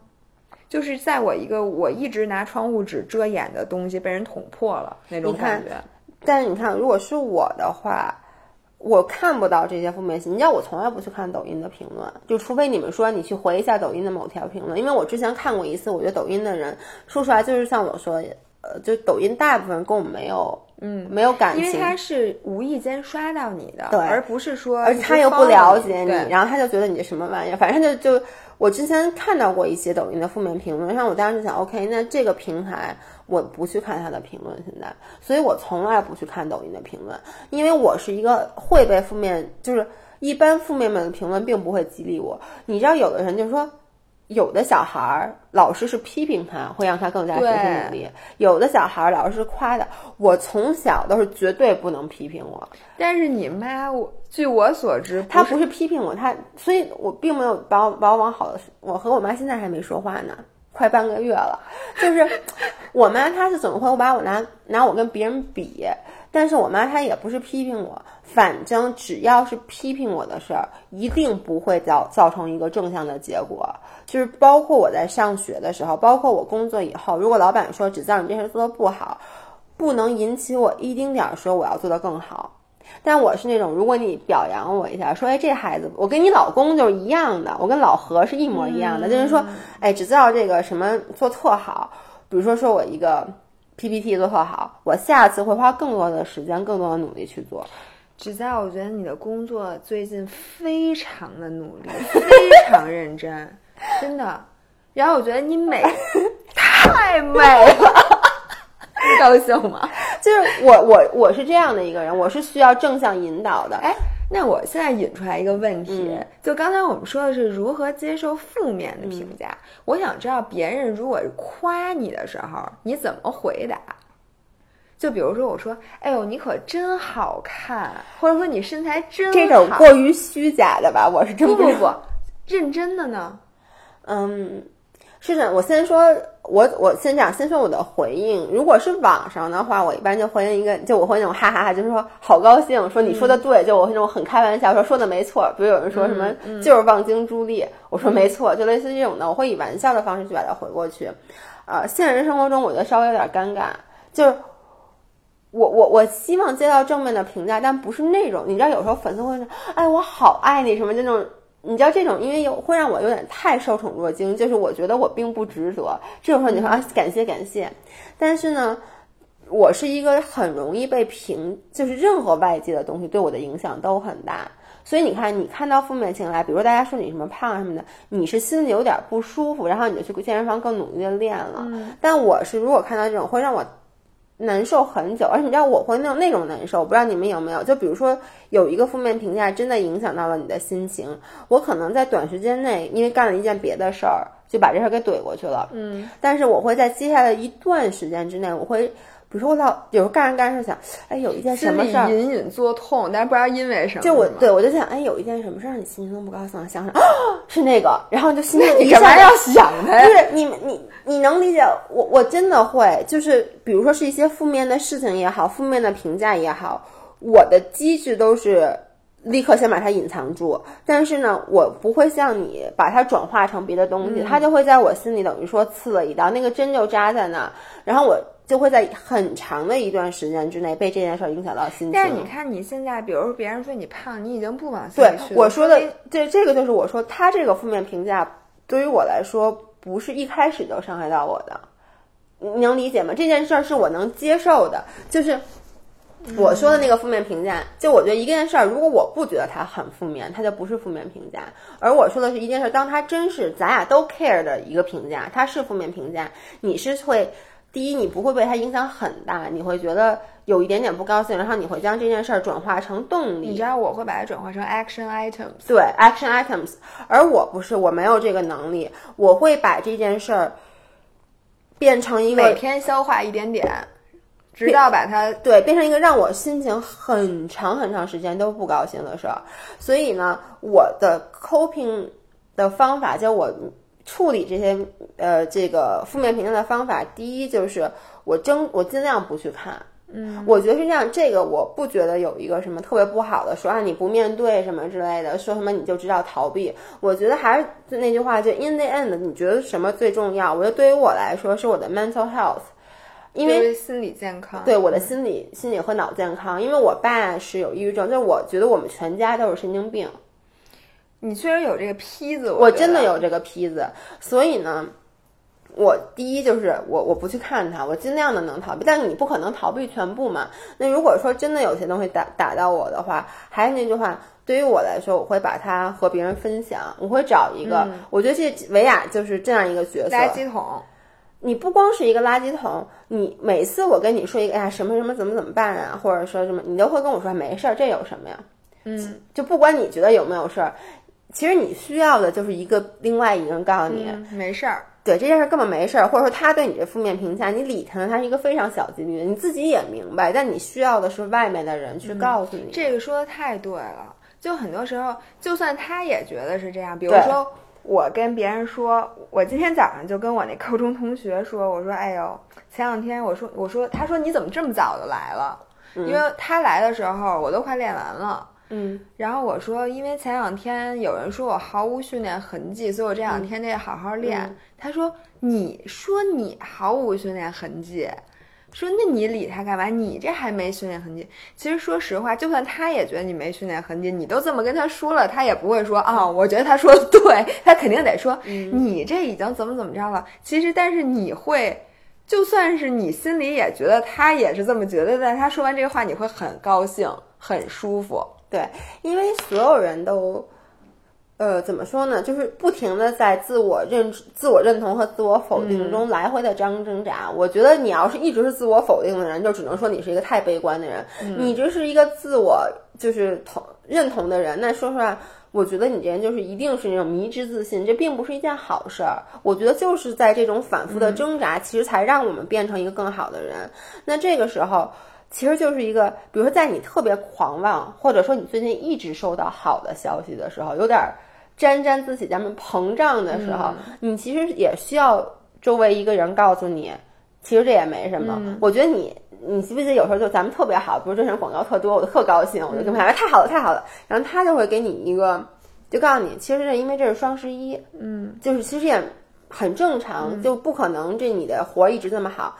就是在我一个我一直拿窗户纸遮掩的东西被人捅破了那种感觉。但是你看，如果是我的话，我看不到这些负面信息。你知道，我从来不去看抖音的评论，就除非你们说你去回一下抖音的某条评论。因为我之前看过一次，我觉得抖音的人说出来就是像我说，呃，就抖音大部分跟我们没有，嗯，没有感情，因为他是无意间刷到你的，对，而不是说，而且他又不了解你，然后他就觉得你这什么玩意儿，反正就就。我之前看到过一些抖音的负面评论，然后我当时就想，OK，那这个平台我不去看他的评论，现在，所以我从来不去看抖音的评论，因为我是一个会被负面，就是一般负面的评论并不会激励我。你知道，有的人就是说，有的小孩儿老师是批评他，会让他更加学习努力；有的小孩儿老师是夸的。我从小都是绝对不能批评我。但是你妈，我据我所知，她不是批评我，她，所以我并没有把我把我往好的。我和我妈现在还没说话呢，快半个月了。就是我妈她是怎么会把我拿拿我跟别人比？但是我妈她也不是批评我，反正只要是批评我的事儿，一定不会造造成一个正向的结果。就是包括我在上学的时候，包括我工作以后，如果老板说只道你这事做的不好，不能引起我一丁点儿说我要做的更好。但我是那种，如果你表扬我一下，说哎这孩子，我跟你老公就是一样的，我跟老何是一模一样的，就是说哎只知道这个什么做特好，比如说说我一个。PPT 做特好，我下次会花更多的时间、更多的努力去做。只在我觉得你的工作最近非常的努力，非常认真，真的。然后我觉得你美，太美了，你高兴吗？就是我，我我是这样的一个人，我是需要正向引导的。哎。那我现在引出来一个问题，就刚才我们说的是如何接受负面的评价，我想知道别人如果夸你的时候，你怎么回答？就比如说我说，哎呦，你可真好看，或者说你身材真好，这种过于虚假的吧，我是真不不不，认真的呢，嗯。是的，我先说，我我先讲，先说我的回应。如果是网上的话，我一般就回应一个，就我会那种哈哈哈，就是说好高兴，说你说的对，就我那种很开玩笑说说的没错。比如有人说什么就是望京朱丽，我说没错，就类似这种的，我会以玩笑的方式去把它回过去。呃，现实生活中我觉得稍微有点尴尬，就是我我我希望接到正面的评价，但不是那种，你知道有时候粉丝会说，哎，我好爱你什么那种。你知道这种，因为有会让我有点太受宠若惊，就是我觉得我并不值得。这种时候你说啊，感谢感谢，但是呢，我是一个很容易被评，就是任何外界的东西对我的影响都很大。所以你看，你看到负面情绪来，比如大家说你什么胖什么的，你是心里有点不舒服，然后你就去健身房更努力的练了。但我是如果看到这种会让我。难受很久，而且你知道我会那种那种难受，我不知道你们有没有？就比如说有一个负面评价，真的影响到了你的心情，我可能在短时间内因为干了一件别的事儿，就把这事儿给怼过去了。嗯，但是我会在接下来一段时间之内，我会。比如说我老有时候干着干着想，哎，有一件什么事儿隐隐作痛，但是不知道因为什么。就我对我就想，哎，有一件什么事儿让你心情不高兴？想想啊，是那个，然后就心里你干嘛要想它？不是你你你能理解我？我真的会，就是比如说是一些负面的事情也好，负面的评价也好，我的机制都是立刻先把它隐藏住。但是呢，我不会像你把它转化成别的东西，它就会在我心里等于说刺了一刀，那个针就扎在那，然后我。就会在很长的一段时间之内被这件事儿影响到心情。但是你看你现在，比如说别人说你胖，你已经不往心里去。对，我说的这这个就是我说他这个负面评价对于我来说不是一开始就伤害到我的，你能理解吗？这件事儿是我能接受的，就是我说的那个负面评价。就我觉得一件事儿，如果我不觉得它很负面，它就不是负面评价。而我说的是一件事，当它真是咱俩都 care 的一个评价，它是负面评价，你是会。第一，你不会被它影响很大，你会觉得有一点点不高兴，然后你会将这件事儿转化成动力。你知道我会把它转化成 action items，对 action items，而我不是，我没有这个能力，我会把这件事儿变成一个每天消化一点点，直到把它对变成一个让我心情很长很长时间都不高兴的事儿。所以呢，我的 coping 的方法就我。处理这些呃这个负面评价的方法，第一就是我争我尽量不去看，嗯，我觉得是这样，这个我不觉得有一个什么特别不好的，说啊你不面对什么之类的，说什么你就知道逃避，我觉得还是那句话，就 in the end，你觉得什么最重要？我觉得对于我来说是我的 mental health，因为心理健康，对我的心理心理和脑健康，因为我爸是有抑郁症，就是我觉得我们全家都是神经病。你虽然有这个坯子，我真的有这个坯子，所以呢，我第一就是我我不去看它，我尽量的能逃避，但是你不可能逃避全部嘛。那如果说真的有些东西打打到我的话，还是那句话，对于我来说，我会把它和别人分享，我会找一个，我觉得这维亚就是这样一个角色，垃圾桶。你不光是一个垃圾桶，你每次我跟你说一个，哎呀什么什么怎么怎么办啊，或者说什么，你都会跟我说没事儿，这有什么呀？嗯，就不管你觉得有没有事儿。其实你需要的就是一个另外一个人告诉你没事儿，对这件事根本没事儿，或者说他对你这负面评价，你理他呢，他是一个非常小几率的，你自己也明白，但你需要的是外面的人去告诉你。这个说的太对了，就很多时候，就算他也觉得是这样，比如说我跟别人说，我今天早上就跟我那高中同学说，我说，哎呦，前两天我说，我说，他说你怎么这么早就来了？因为他来的时候我都快练完了。嗯，然后我说，因为前两天有人说我毫无训练痕迹，所以我这两天得好好练。他说，你说你毫无训练痕迹。说那你理他干嘛？你这还没训练痕迹。其实说实话，就算他也觉得你没训练痕迹，你都这么跟他说了，他也不会说啊。我觉得他说的对，他肯定得说你这已经怎么怎么着了。其实，但是你会，就算是你心里也觉得他也是这么觉得，但他说完这个话，你会很高兴，很舒服。对，因为所有人都。呃，怎么说呢？就是不停的在自我认、自我认同和自我否定中来回的张挣扎。我觉得你要是一直是自我否定的人，就只能说你是一个太悲观的人。你这是一个自我就是同认同的人，那说实话，我觉得你这人就是一定是那种迷之自信，这并不是一件好事儿。我觉得就是在这种反复的挣扎，其实才让我们变成一个更好的人。那这个时候，其实就是一个，比如说在你特别狂妄，或者说你最近一直收到好的消息的时候，有点。沾沾自喜，咱们膨胀的时候，你其实也需要周围一个人告诉你，其实这也没什么。我觉得你，你记不记得有时候就咱们特别好，比如这人广告特多，我就特高兴，我就跟他说太好了，太好了。然后他就会给你一个，就告诉你，其实是因为这是双十一，嗯，就是其实也很正常，就不可能这你的活一直这么好。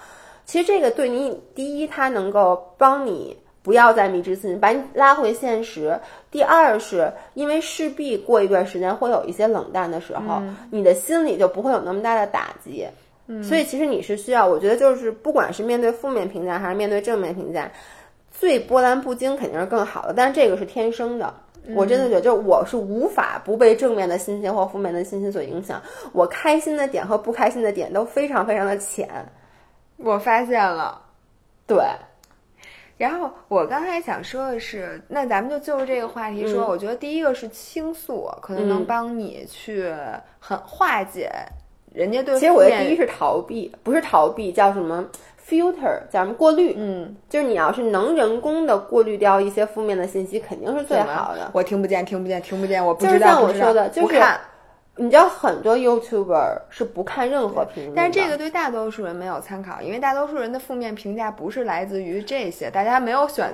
其实这个对你，第一，它能够帮你。不要再迷之自信，把你拉回现实。第二，是因为势必过一段时间会有一些冷淡的时候，你的心里就不会有那么大的打击。所以其实你是需要，我觉得就是不管是面对负面评价还是面对正面评价，最波澜不惊肯定是更好的。但是这个是天生的，我真的觉得，就我是无法不被正面的信息或负面的信息所影响。我开心的点和不开心的点都非常非常的浅。我发现了，对。然后我刚才想说的是，那咱们就就着这个话题说，我觉得第一个是倾诉，可能能帮你去很化解人家对。其实我觉得第一是逃避，不是逃避，叫什么 filter，叫什么过滤？嗯，就是你要是能人工的过滤掉一些负面的信息，肯定是最好的。我听不见，听不见，听不见，我不知道。就像我说的，不看。你知道很多 YouTuber 是不看任何评论，但是这个对大多数人没有参考，因为大多数人的负面评价不是来自于这些，大家没有选，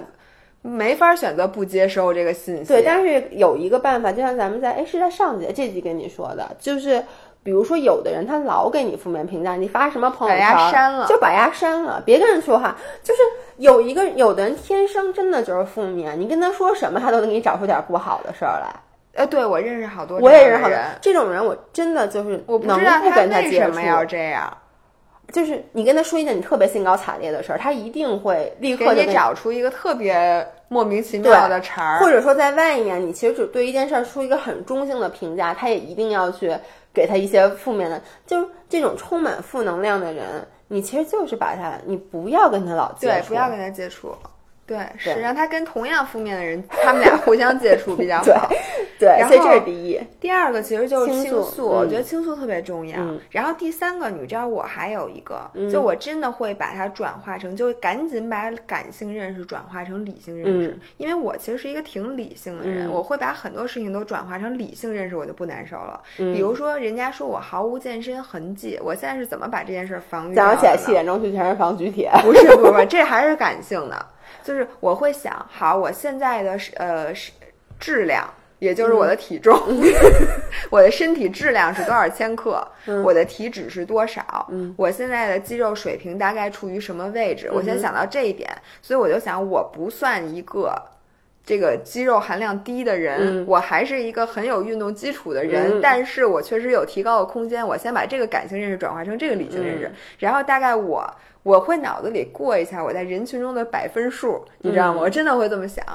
没法选择不接收这个信息。对，但是有一个办法，就像咱们在哎是在上节这集跟你说的，就是比如说有的人他老给你负面评价，你发什么朋友圈删了，就把牙删了，别跟人说话。就是有一个有的人天生真的就是负面，你跟他说什么，他都能给你找出点不好的事儿来。呃，对，我认识好多，我也认识好多这种人，我真的就是我不知道他为什么要这样。就是你跟他说一件你特别兴高采烈的事儿，他一定会立刻给你找出一个特别莫名其妙的茬儿，或者说在外面，你其实只对一件事儿出一个很中性的评价，他也一定要去给他一些负面的。就是这种充满负能量的人，你其实就是把他，你不要跟他老接触，对，不要跟他接触。对，是让他跟同样负面的人，他们俩互相接触比较好。对，然后这是第一。第二个其实就是倾诉，我觉得倾诉特别重要。然后第三个，你知道我还有一个，就我真的会把它转化成，就赶紧把感性认识转化成理性认识。因为我其实是一个挺理性的人，我会把很多事情都转化成理性认识，我就不难受了。比如说，人家说我毫无健身痕迹，我现在是怎么把这件事防御？早上起来七点钟去健身房举铁？不是，不是，这还是感性的。就是我会想，好，我现在的呃是质量，也就是我的体重，我的身体质量是多少千克，我的体脂是多少，我现在的肌肉水平大概处于什么位置？我先想到这一点，所以我就想，我不算一个这个肌肉含量低的人，我还是一个很有运动基础的人，但是我确实有提高的空间。我先把这个感性认识转化成这个理性认识，然后大概我。我会脑子里过一下我在人群中的百分数，你知道吗？我真的会这么想。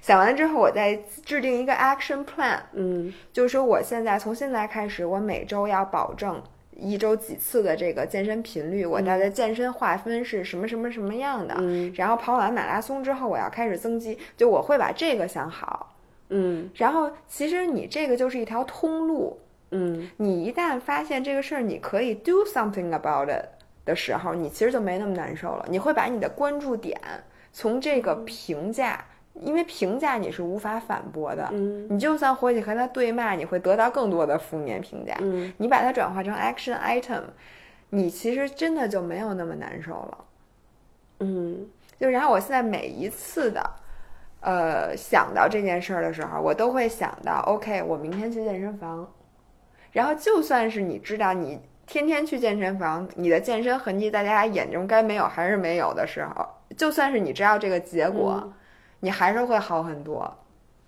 想完了之后，我再制定一个 action plan。嗯，就是说，我现在从现在开始，我每周要保证一周几次的这个健身频率。我大概健身划分是什么什么什么样的？嗯，然后跑完马拉松之后，我要开始增肌。就我会把这个想好。嗯，然后其实你这个就是一条通路。嗯，你一旦发现这个事儿，你可以 do something about it。的时候，你其实就没那么难受了。你会把你的关注点从这个评价因为评价你是无法反驳的，嗯你就算回去和他对骂，你会得到更多的负面评价。嗯你把它转化成 action item，你其实真的就没有那么难受了。嗯就然后我现在每一次的，呃，想到这件事儿的时候，我都会想到，OK，我明天去健身房。然后就算是你知道你天天去健身房，你的健身痕迹在大家眼中该没有还是没有的时候，就算是你知道这个结果，嗯你还是会好很多。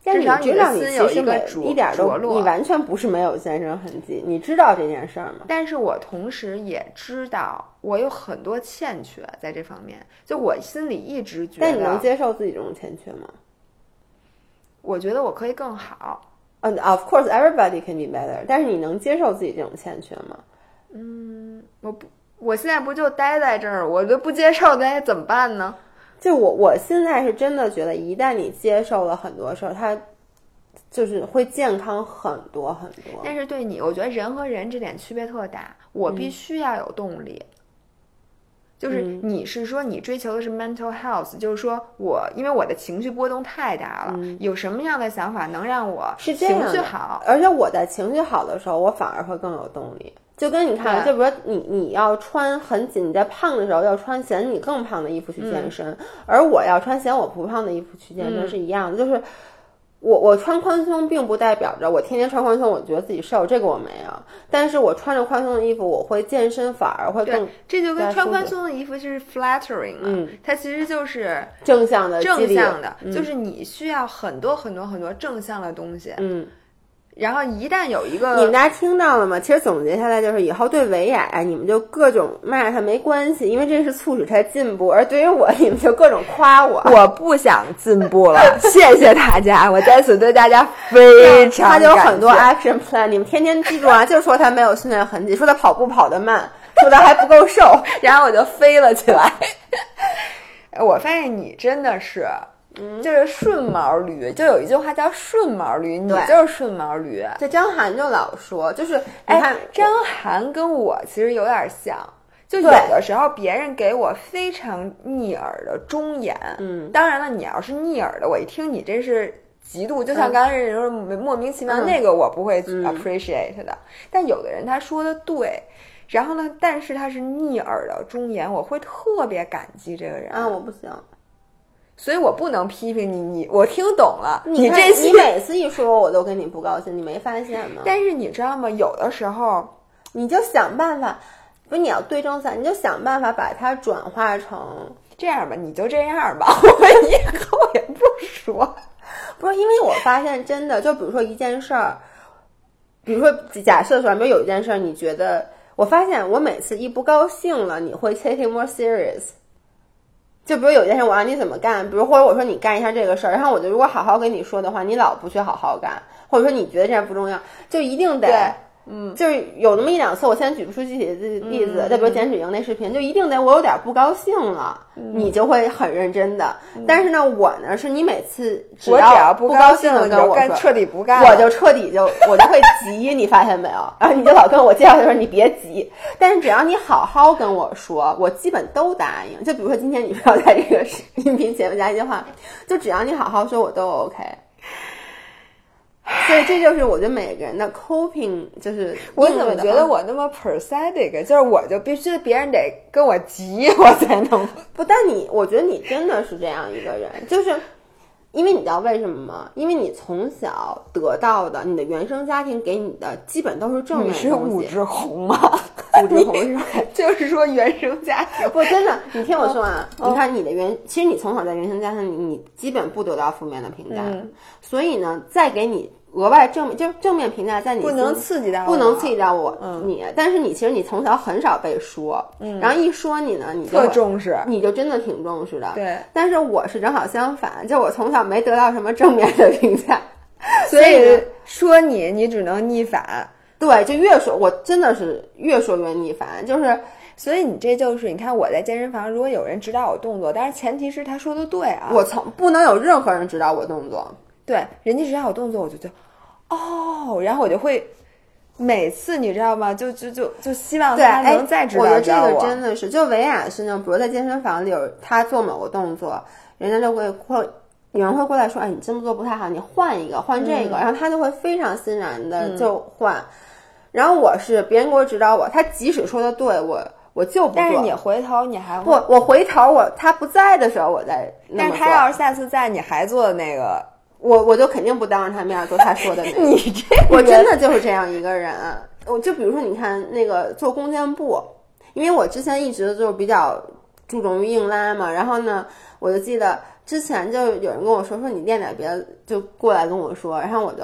但至少你的你有一个着一点都着落你完全不是没有健身痕迹，你知道这件事儿吗？但是我同时也知道，我有很多欠缺在这方面。就我心里一直觉得但你能，接受自己这种欠缺吗？我觉得我可以更好。嗯、o f course everybody can be better，但是你能接受自己这种欠缺吗？我不，我现在不就待在这儿，我就不接受，那怎么办呢？就我我现在是真的觉得，一旦你接受了很多事儿，它就是会健康很多很多。但是对你，我觉得人和人这点区别特大。我必须要有动力。就是嗯你是说你追求的是 mental health，就是说我因为我的情绪波动太大了，有什么样的想法能让我嗯是这情绪好？而且我在情绪好的时候，我反而会更有动力。就跟你看，就比如说你你要穿很紧，你在胖的时候要穿显你更胖的衣服去健身，而我要穿显我不胖的衣服去健身嗯是一样的。就是我我穿宽松，并不代表着我天天穿宽松，我觉得自己瘦，这个我没有。但是我穿着宽松的衣服，我会健身，反而会更，这就跟穿宽松的衣服就是 flattering 嘛，嗯它其实就是正向的正向的，就是你需要很多很多很多正向的东西，嗯。然后一旦有一个你们大家听到了吗？其实总结下来就是，以后对维亚你们就各种骂他没关系，因为这是促使他进步；而对于我，你们就各种夸我。我不想进步了，谢谢大家，我在此对大家非常他就有很多 action plan，你们天天记住啊，就说他没有训练痕迹，说他跑步跑得慢，说他还不够瘦。然后我就飞了起来。我发现你真的是，就是顺毛驴，就有一句话叫顺毛驴，你就是顺毛驴。这张涵就老说，就是你哎，张涵跟我其实有点像，就有的时候别人给我非常逆耳的忠言，嗯，当然了，你要是逆耳的，我一听你这是嫉妒，就像刚才人说莫名其妙，嗯。那个我不会嗯。appreciate 的。但有的人他说的对，然后呢，但是他是逆耳的忠言，我会特别感激这个人，啊，我不行。所以我不能批评你，你我听懂了，你这你每次一说，我都跟你不高兴，你没发现吗？但是你知道吗？有的时候。你就想办法，不是你要对症下，你就想办法把它转化成。这样吧，你就这样吧，我们以后也不说。不是因为我发现真的，就比如说一件事儿，比如说假设说，比如有一件事儿，你觉得，我发现我每次一不高兴了，你会 take it more serious。就比如有件事我让你怎么干，比如或者我说你干一下这个事儿，然后我就如果好好跟你说的话，你老不去好好干，或者说你觉得这样不重要，就一定得，嗯，就是有那么一两次，我现在举不出具体的例子，就比如减脂营那视频，就一定得我有点不高兴了，你就会很认真的。但是呢，我呢是你每次只要不高兴的了，跟我说，彻底不干，我就彻底就 我就会急，你发现没有？然后你就老跟我介绍的时候你别急，但是只要你好好跟我说，我基本都答应。就比如说今天你说要在这个音频节目加一句话，就只要你好好说，我都 OK。所以这就是我觉得每个人的 coping，就是我怎么觉得我那么 p e r s e t i c 就是我就必须别人得跟我急，我才能。不？但你，我觉得你真的是这样一个人，就是因为你知道为什么吗？因为你从小得到的，你的原生家庭给你的基本都是正面你是的东西。武志红吗？武志红是吧？就是说原生家庭。不，真的，你听我说啊，哦你看你的原，其实你从小在原生家庭里，你基本不得到负面的评价，嗯所以呢，再给你额外正，就正面评价，在你不能刺激到我不能刺激到我、嗯你。但是你其实你从小很少被说，然后一说你呢，你就特重视你就真的挺重视的。对，但是我是正好相反，就我从小没得到什么正面的评价，所以以说你，你只能逆反。对，就越说，我真的是越说越逆反，就是所以你这就是，你看我在健身房，如果有人指导我动作，但是前提是他说的对啊。我从不能有任何人指导我动作。对人家只要我动作，我就觉得哦，然后我就会每次你知道吗？就就就就希望对，他哎能再指我觉得这个。真的是，就维亚是那种，比如在健身房里有他做某个动作，人家就会会有人会过来说，哎，你这么做不太好，你换一个，换这个，然后他就会非常欣然的就换。然后我是别人给我指导我，他即使说的对，我我就不做。但是你回头你还不，我回头我他不在的时候我再。但是他要是下次在，你还做的那个，我我就肯定不当着他面做他说的那个。你这我真的就是这样一个人。我就比如说，你看那个做弓箭步，因为我之前一直就是比较注重于硬拉嘛，然后呢，我就记得之前就有人跟我说说你练点别的，就过来跟我说，然后我就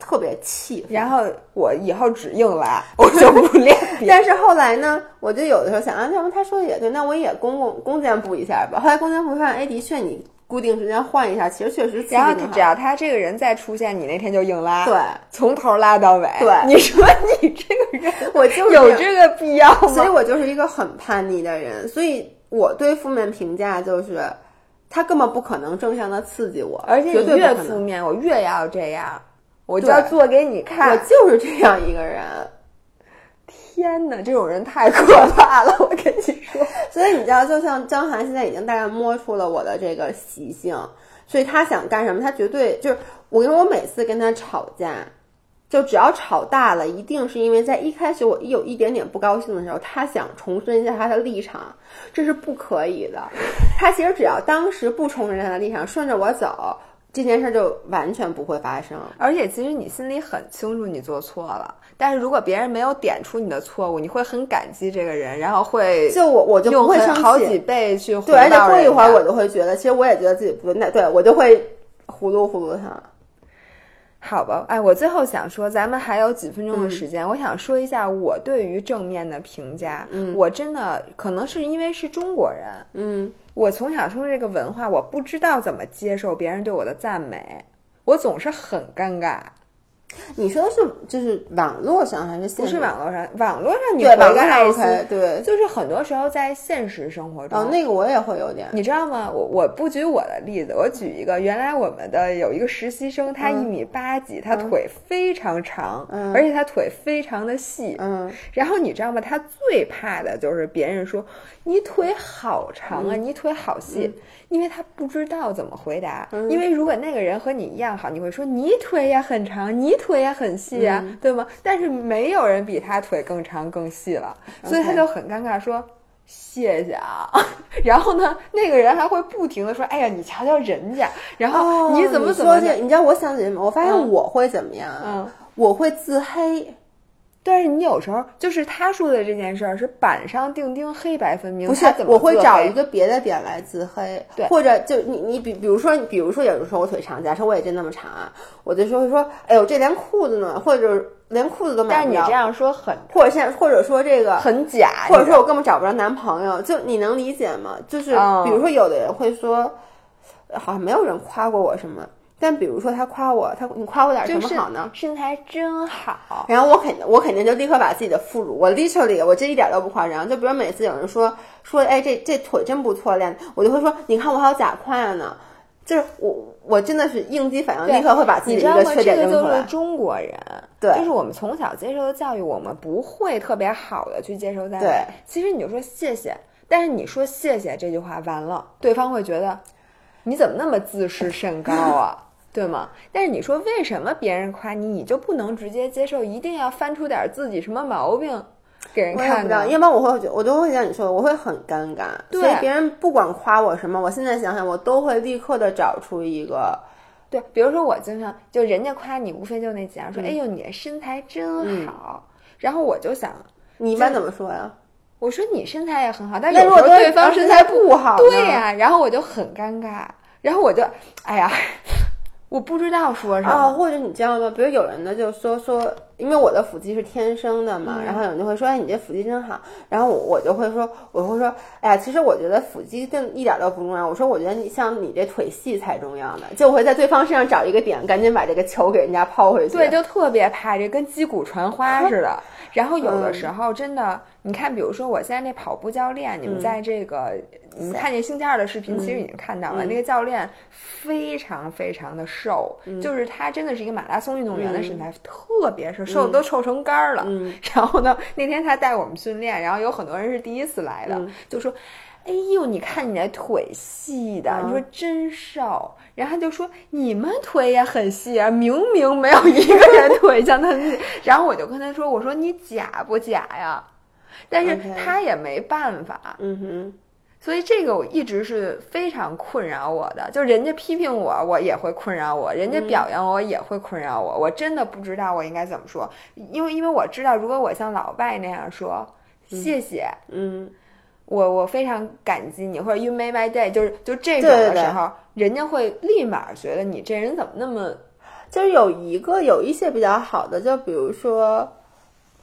特别气，然后我以后只硬拉，我就不练。但是后来呢，我就有的时候想啊，要么他说的也对，那我也弓弓弓箭步一下吧。后来弓箭步发现，哎，的确你。固定时间换一下，其实确实。然后只要他这个人再出现，你那天就硬拉，对，从头拉到尾。对，你说你这个人，我就有这个必要吗？所以我就是一个很叛逆的人，所以我对负面评价就是，他根本不可能正向的刺激我，而且你越负面，我越要这样，我就要做给你看，我就是这样一个人。天哪，这种人太可怕了！我跟你说，所以你知道，就像张涵现在已经大概摸出了我的这个习性，所以他想干什么，他绝对就是我。因为我每次跟他吵架，就只要吵大了，一定是因为在一开始我一有一点点不高兴的时候，他想重申一下他的立场，这是不可以的。他其实只要当时不重申他的立场，顺着我走。这件事就完全不会发生，而且其实你心里很清楚你做错了，但是如果别人没有点出你的错误，你会很感激这个人，然后会就我我就不会生好几倍去对，而且过一会儿我就会觉得，其实我也觉得自己不那对我就会糊噜糊噜他。好吧，哎，我最后想说，咱们还有几分钟的时间，我想说一下我对于正面的评价。嗯，我真的可能是因为是中国人，嗯。我从小受这个文化，我不知道怎么接受别人对我的赞美，我总是很尴尬。你说的是就是网络上还是不是网络上？网络上你回个爱心，对，就是很多时候在现实生活中，哦，那个我也会有点，你知道吗？我我不举我的例子，我举一个，原来我们的有一个实习生，他一米八几，他腿非常长，而且他腿非常的细，嗯，然后你知道吗？他最怕的就是别人说你腿好长啊，你腿好细。因为他不知道怎么回答，因为如果那个人和你一样好，你会说你腿也很长，你腿也很细啊，对吗？但是没有人比他腿更长更细了，所以他就很尴尬，说谢谢啊。然后呢，那个人还会不停的说，哎呀，你瞧瞧人家，然后你怎么怎么的？你知道我想起什么？我发现我会怎么样？嗯，我会自黑。但是你有时候就是他说的这件事儿是板上钉钉、黑白分明，不是？我会找一个别的点来自黑，对，或者就你你比比如说比如说有的时候我腿长，假设我也真那么长啊，我就说会说，哎呦这连裤子呢，或者连裤子都买不着。但是你这样说很，或者现或者说这个很假，或者说我根本找不着男朋友，就你能理解吗？就是比如说有的人会说，好像没有人夸过我什么。但比如说他夸我，他你夸我点什么好呢？身材真好。然后我肯我肯定就立刻把自己的副乳，我 literally 我这一点都不夸张。就比如每次有人说说，哎，这这腿真不错练，我就会说，你看我还有假胯呢。就是我我真的是应激反应，立刻会把自己的一个缺点扔出来。中国人，对，就是我们从小接受的教育，我们不会特别好的去接受赞美。对，其实你就说谢谢，但是你说谢谢这句话完了，对方会觉得你怎么那么自视甚高啊？对吗？但是你说为什么别人夸你，你就不能直接接受，一定要翻出点自己什么毛病给人看呢？要不然我会，我都会像你说的，我会很尴尬。所以别人不管夸我什么，我现在想想，我都会立刻的找出一个。对，比如说我经常就人家夸你，无非就那几样，说哎呦你的身材真好，然后我就想，你一般怎么说呀？我说你身材也很好，但有时候对方身材不好，对呀，然后我就很尴尬，然后我就哎呀。我不知道说什么，或者你知道吗？比如有人呢，就说说，因为我的腹肌是天生的嘛，然后有人就会说，哎，你这腹肌真好。然后我我就会说，我会说，哎呀，其实我觉得腹肌真一点都不重要。我说，我觉得你像你这腿细才重要呢。就会在对方身上找一个点，赶紧把这个球给人家抛回去。对，就特别怕这跟击鼓传花似的。然后有的时候真的你看，比如说我现在那跑步教练，你们在这个你们看见星期二的视频，其实已经看到了，那个教练非常非常的瘦，就是他真的是一个马拉松运动员的身材，特别瘦瘦的都瘦成干儿了。然后呢，那天他带我们训练，然后有很多人是第一次来的，就说。哎呦，你看你那腿细的，你说真瘦。然后他就说你们腿也很细啊，明明没有一个人 腿像他。然后我就跟他说，我说你假不假呀？但是他也没办法。嗯哼。所以这个我一直是非常困扰我的，就人家批评我，我也会困扰我；人家表扬我，也会困扰我。我真的不知道我应该怎么说，因为因为我知道，如果我像老外那样说谢谢，嗯。我我非常感激你，或者 You made my day，就是就这种的时候，人家会立马觉得你这人怎么那么，就是有一个有一些比较好的，就比如说，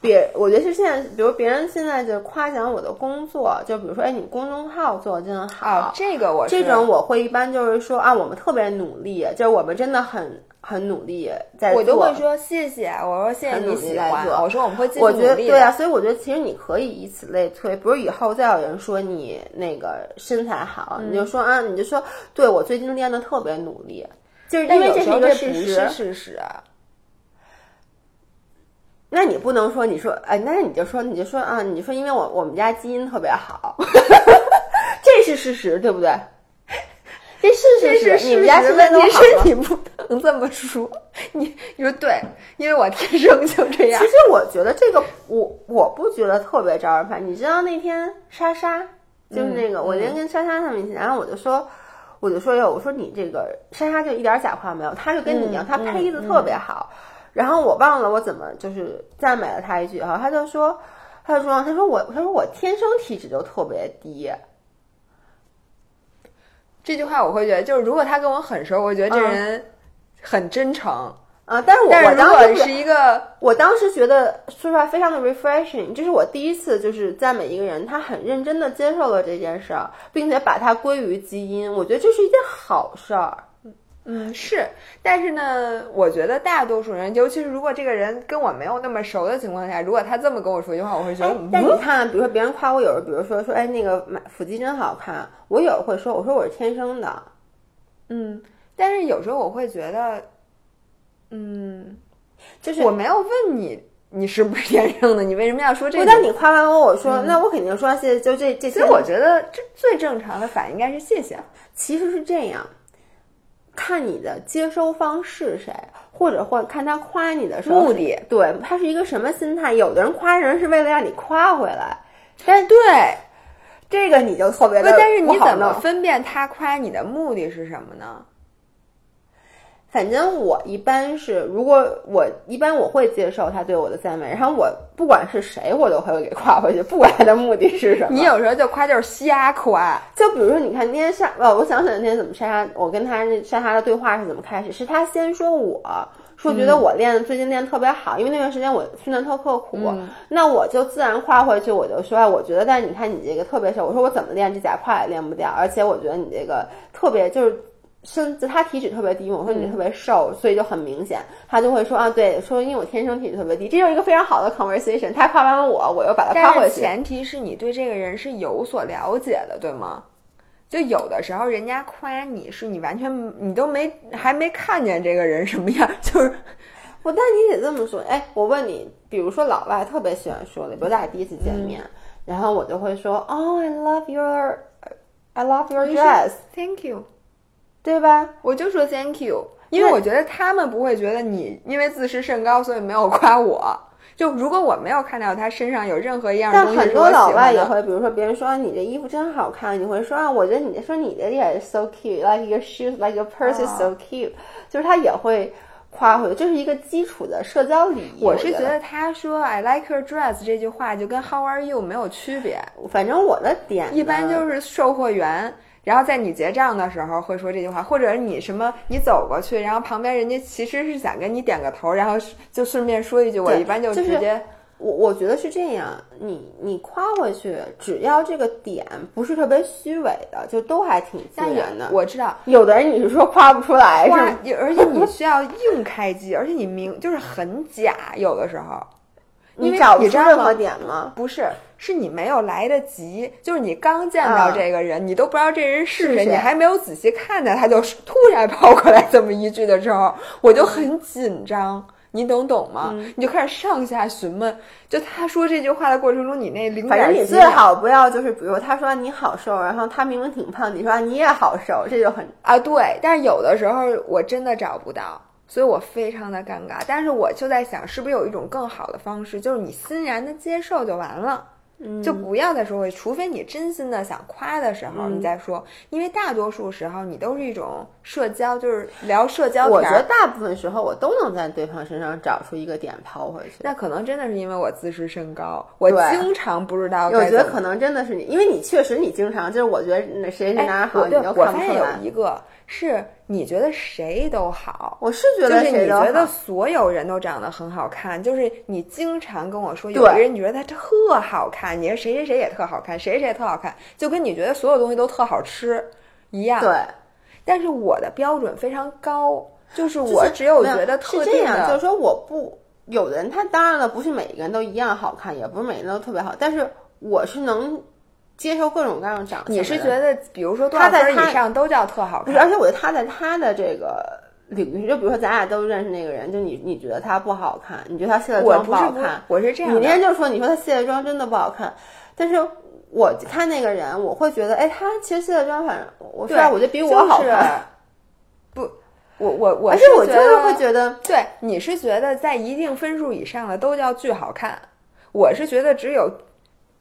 别我觉得是现在，比如别人现在就夸奖我的工作，就比如说，哎，你公众号做的真好，这个我这种我会一般就是说啊，我们特别努力，就是我们真的很。很努力在做，我就会说谢谢。我说谢谢你喜欢。我说我们会继续努力。对啊，所以我觉得其实你可以以此类推。比如以后再有人说你那个身材好，你就说啊，你就说对我最近练的特别努力，就是因为这是一个事实。事实。那你不能说你说哎，那你就说你就说啊，你说因为我我们家基因特别好，这是事实，对不对？这是事实，你们家是问题是你不能这么说。你你说对，因为我天生就这样。其实我觉得这个，我我不觉得特别招人烦。你知道那天莎莎就是那个，我那天跟莎莎他们一起，然后我就说，我就说哟，我说你这个莎莎就一点假话没有，她就跟你一样，她胚子特别好。然后我忘了我怎么就是赞美了他一句哈，他就说，他就说，他说我，他说我天生体脂就特别低。这句话我会觉得，就是如果他跟我很熟，我觉得这人很真诚啊。但是，但是如果是一个，我当时觉得说出来非常的 refreshing，这是我第一次就是赞美一个人，他很认真的接受了这件事儿，并且把它归于基因，我觉得这是一件好事儿。嗯，是，但是呢，我觉得大多数人，尤其是如果这个人跟我没有那么熟的情况下，如果他这么跟我说一句话，我会觉得。但你看，比如说别人夸我，有时候比如说说，哎，那个买腹肌真好看，我有时候会说，我说我是天生的。嗯，但是有时候我会觉得，嗯，就是我没有问你，你是不是天生的？你为什么要说这个？但你夸完我，我说那我肯定说谢谢。就这这些，其实我觉得这最正常的反应应该是谢谢。其实是这样。看你的接收方是谁，或者或看他夸你的目的，对他是一个什么心态？有的人夸人是为了让你夸回来，但对这个你就特别的，但是你怎么分辨他夸你的目的是什么呢？反正我一般是，如果我一般我会接受他对我的赞美，然后我不管是谁，我都会给夸回去，不管他的目的是什么。你有时候就夸就是瞎夸，就比如说，你看那天莎，呃，我想起来那天怎么莎莎，我跟他那莎莎的对话是怎么开始？是他先说我说觉得我练最近练特别好，因为那段时间我训练特刻苦，那我就自然夸回去，我就说，我觉得，但是你看你这个特别瘦，我说我怎么练这假胯也练不掉，而且我觉得你这个特别就是。身子他体脂特别低，我说你特别瘦，所以就很明显，他就会说啊，对，说因为我天生体脂特别低，这就是一个非常好的 conversation。他夸完我，我又把他夸回去。前提是你对这个人是有所了解的，对吗？就有的时候人家夸你是你完全你都没还没看见这个人什么样，就是 我，但你得这么说。哎，我问你，比如说老外特别喜欢说的，比如咱俩第一次见面，然后我就会说，Oh, I love your, I love your dress. Thank you. 对吧？我就说 thank you，因为我觉得他们不会觉得你因为自视甚高，所以没有夸我。就如果我没有看到他身上有任何一样东西，但很多老外也会，比如说别人说你这衣服真好看，你会说啊，我觉得你说你的也是 so cute，like your shoes，like your purse is so cute，就是他也会夸回，这是一个基础的社交礼仪。我是觉得他说 I like your dress 这句话就跟 How are you 没有区别。反正我的点一般就是售货员。然后在你结账的时候会说这句话，或者你什么，你走过去，然后旁边人家其实是想跟你点个头，然后就顺便说一句，我一般就直接，我我觉得是这样，你你夸回去，只要这个点不是特别虚伪的，就都还挺自然的。我知道，有的人你是说夸不出来，是而且你需要硬开机，而且你明就是很假，有的时候。你找不出任何点吗？不是，是你没有来得及，就是你刚见到这个人，你都不知道这人是谁，你还没有仔细看他，他就突然跑过来这么一句的时候，我就很紧张。你懂懂吗？你就开始上下询问，就他说这句话的过程中，你那零反正你最好不要就是，比如他说你好瘦，然后他明明挺胖，你说你也好瘦，这就很啊对。但是有的时候我真的找不到，所以我非常的尴尬。但是我就在想，是不是有一种更好的方式，就是你欣然的接受就完了。就不要再说，除非你真心的想夸的时候，你再说。因为大多数时候你都是一种社交，就是聊社交。我觉得大部分时候我都能在对方身上找出一个点抛回去。那可能真的是因为我自视甚高，我经常不知道。我觉得可能真的是你，因为你确实你经常就是我觉得那谁谁哪好，你都看不出来。有一个。是你觉得谁都好，我是觉得就是你觉得所有人都长得很好看，就是你经常跟我说有个人你觉得他特好看，你说谁谁谁也特好看，谁谁也特好看，就跟你觉得所有东西都特好吃一样。对，但是我的标准非常高，就是我只有觉得特定的，就是说我不有的人他当然了，不是每一个人都一样好看，也不是每个人都特别好，但是我是能。接受各种各样的长相，你是觉得，比如说多少分以上都叫特好看？而且我觉得他在他的这个领域，就比如说咱俩都认识那个人，就你你觉得他不好看，你觉得他卸了妆不好看，我是这样。你那天就说你说他卸了妆真的不好看，但是我看那个人，我会觉得，哎，他其实卸了妆，反正我虽然我觉得比我好看，不，我我我，而且我就是会觉得，对，你是觉得在一定分数以上的都叫巨好看，我是觉得只有。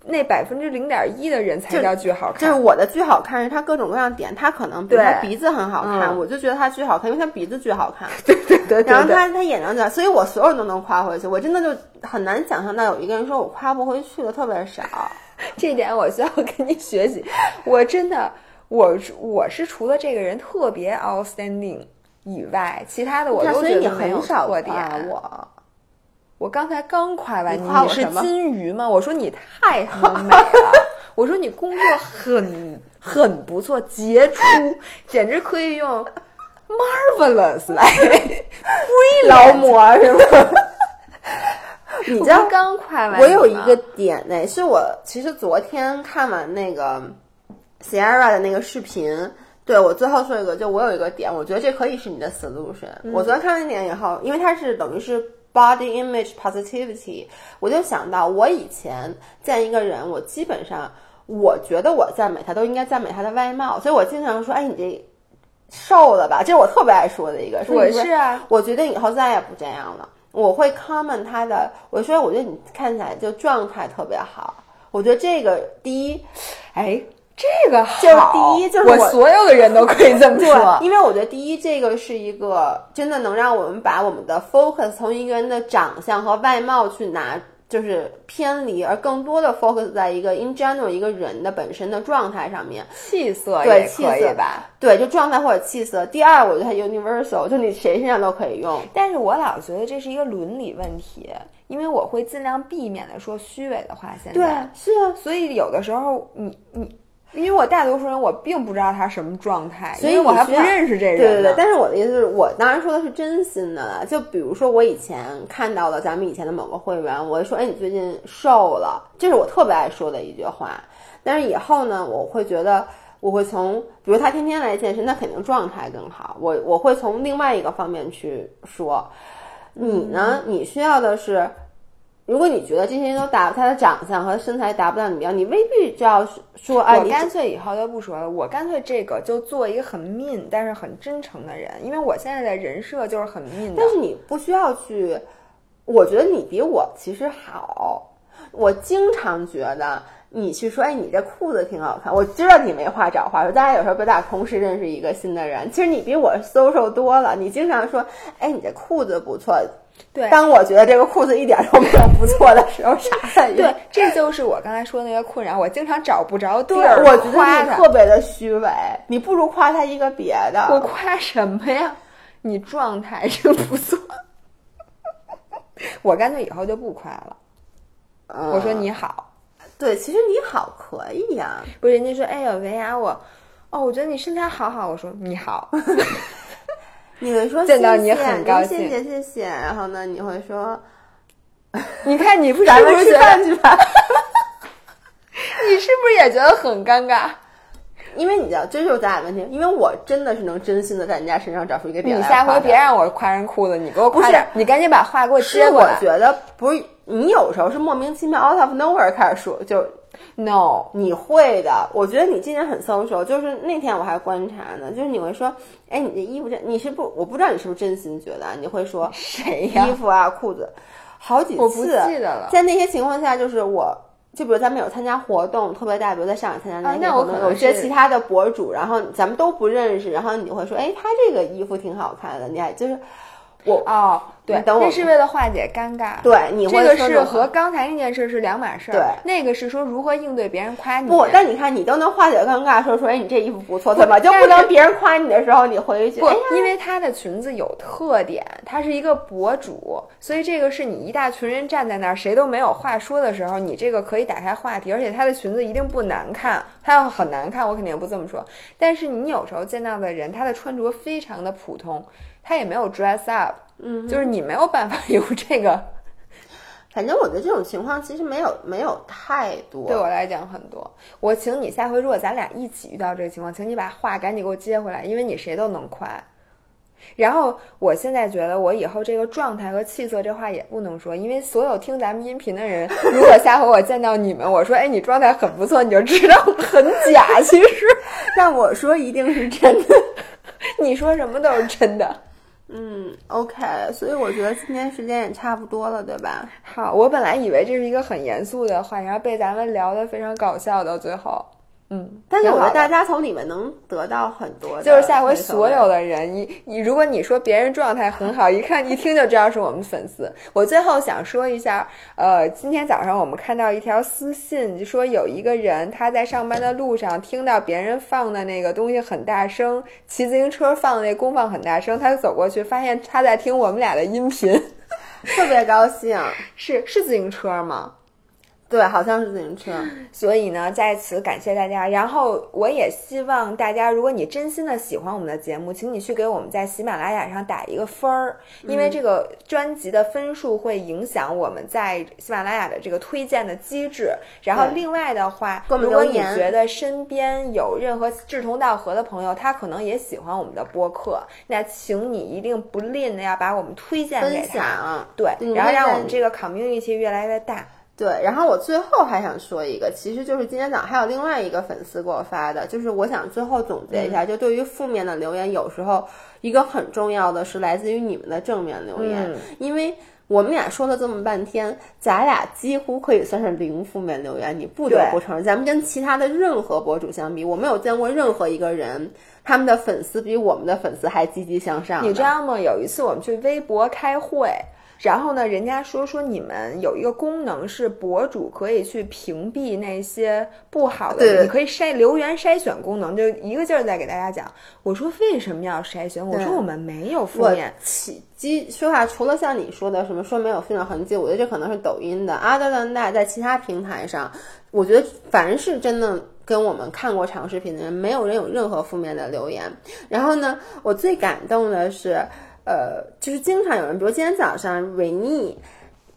那百分之零点一的人才叫巨好看，就是我的巨好看是他各种各样点，他可能比如他鼻子很好看，我就觉得他巨好看，因为他鼻子巨好看。对对对，然后他他眼睛在，所以我所有人都能夸回去，我真的就很难想象到有一个人说我夸不回去的特别少。这点我需要跟你学习，我真的我我是除了这个人特别 outstanding 以外，其他的我都觉得没有特点。我。我刚才刚夸完你，你是金鱼吗？我说你太美了，我说你工作很很不错，杰出，简直可以用 marvelous 来 劳模是吗？你知道刚夸完，我有一个点呢，是我其实昨天看完那个 Sierra 的那个视频，对我最后说一个，就我有一个点，我觉得这可以是你的 solution。我昨天看完那点以后，因为它是等于是。Body image positivity，我就想到我以前见一个人，我基本上我觉得我赞美他都应该赞美他的外貌，所以我经常说，哎，你这瘦了吧？这是我特别爱说的一个。我是啊，我决定以后再也不这样了。我会 comment 他的，我说我觉得你看起来就状态特别好。我觉得这个第一，哎。这个好就是第一，就是我所有的人都可以这么说，因为我觉得第一，这个是一个真的能让我们把我们的 focus 从一个人的长相和外貌去拿，就是偏离，而更多的 focus 在一个 in general 一个人的本身的状态上面，气色对气色吧，对，就状态或者气色。第二，我觉得它 universal，就你谁身上都可以用。但是我老觉得这是一个伦理问题，因为我会尽量避免的说虚伪的话。现在对，是啊，所以有的时候你你。因为我大多数人我并不知道他什么状态，所以我还不认识这人。对对对，但是我的意思是我当然说的是真心的了。就比如说我以前看到了咱们以前的某个会员，我会说：“哎，你最近瘦了。”这是我特别爱说的一句话。但是以后呢，我会觉得我会从，比如他天天来健身，那肯定状态更好。我我会从另外一个方面去说，你呢，你需要的是。如果你觉得这些人都达他的长相和身材达不到你标，你未必就要说啊。我干脆以后就不说了，我干脆这个就做一个很 mean 但是很真诚的人，因为我现在的人设就是很 mean。但是你不需要去，我觉得你比我其实好。我经常觉得你去说，哎，你这裤子挺好看。我知道你没话找话说，大家有时候不打同时认识一个新的人，其实你比我 social 多了。你经常说，哎，你这裤子不错。对，当我觉得这个裤子一点都没有不错的时候，啥反应？对，这就是我刚才说那个困扰，我经常找不着地儿我觉得你特别的虚伪，你不如夸他一个别的。我夸什么呀？你状态真不错。我干脆以后就不夸了。我说你好，对，其实你好可以呀。不是人家说，哎呦，维雅我，哦，我觉得你身材好好。我说你好。你会说见到你很高兴，谢谢谢谢。然后呢，你会说，你看你不咱们吃饭去吧。你是不是也觉得很尴尬？因为你知道，这就是咱俩问题。因为我真的是能真心的在人家身上找出一个点你下回别让我夸人裤子，你给我不是，你赶紧把话给我接过来。我觉得不是，你有时候是莫名其妙 out of nowhere 开始说，就 no，你会的。我觉得你今年很 social，就是那天我还观察呢，就是你会说，哎，你这衣服这，你是不？我不知道你是不是真心觉得，你会说谁呀？衣服啊，裤子，好几次，我不记得了。在那些情况下，就是我。就比如咱们有参加活动特别大，比如在上海参加那些活动，有些其他的博主，然后咱们都不认识，然后你会说，哎，他这个衣服挺好看的，你还就是我哦。对，这是为了化解尴尬。对，你这个是和刚才那件事是两码事儿。对，那个是说如何应对别人夸你。不，但你看，你都能化解尴尬，说说，哎，你这衣服不错，怎么就不能别人夸你的时候你回去？不，因为她的裙子有特点，她是一个博主，所以这个是你一大群人站在那儿，谁都没有话说的时候，你这个可以打开话题，而且她的裙子一定不难看。她要很难看，我肯定不这么说。但是你有时候见到的人，她的穿着非常的普通，他也没有 dress up。嗯，就是你没有办法有这个，反正我觉得这种情况其实没有没有太多，对我来讲很多。我请你下回如果咱俩一起遇到这个情况，请你把话赶紧给我接回来，因为你谁都能夸。然后我现在觉得我以后这个状态和气色这话也不能说，因为所有听咱们音频的人，如果下回我见到你们，我说哎你状态很不错，你就知道很假。其实，但我说一定是真的，你说什么都是真的。嗯，OK，所以我觉得今天时间也差不多了，对吧？好，我本来以为这是一个很严肃的话，然后被咱们聊的非常搞笑，到最后。嗯，但是我觉得大家从里面能得到很多。就是下回所有的人，你你如果你说别人状态很好，一看一听就知道是我们粉丝。我最后想说一下，呃，今天早上我们看到一条私信，就说有一个人他在上班的路上听到别人放的那个东西很大声，骑自行车放的那功放很大声，他就走过去发现他在听我们俩的音频，特别高兴。是是自行车吗？对，好像是自行车。所以呢，在此感谢大家。然后我也希望大家，如果你真心的喜欢我们的节目，请你去给我们在喜马拉雅上打一个分儿，因为这个专辑的分数会影响我们在喜马拉雅的这个推荐的机制。然后另外的话，如果你觉得身边有任何志同道合的朋友，他可能也喜欢我们的播客，那请你一定不吝的要把我们推荐给他。对，然后让我们这个 community 越来越大。对，然后我最后还想说一个，其实就是今天早上还有另外一个粉丝给我发的，就是我想最后总结一下，就对于负面的留言，有时候一个很重要的是来自于你们的正面留言，因为我们俩说了这么半天，咱俩几乎可以算是零负面留言，你不得不承认，咱们跟其他的任何博主相比，我没有见过任何一个人，他们的粉丝比我们的粉丝还积极向上。你知道吗？有一次我们去微博开会。然后呢，人家说说你们有一个功能是博主可以去屏蔽那些不好的，你可以筛留言筛选功能，就一个劲儿在给大家讲。我说为什么要筛选？我说我们没有负面。起基说话，除了像你说的什么说没有负面痕迹，我觉得这可能是抖音的。Other than that，在其他平台上，我觉得凡是真的跟我们看过长视频的人，没有人有任何负面的留言。然后呢，我最感动的是。呃，就是经常有人，比如今天早上，维尼，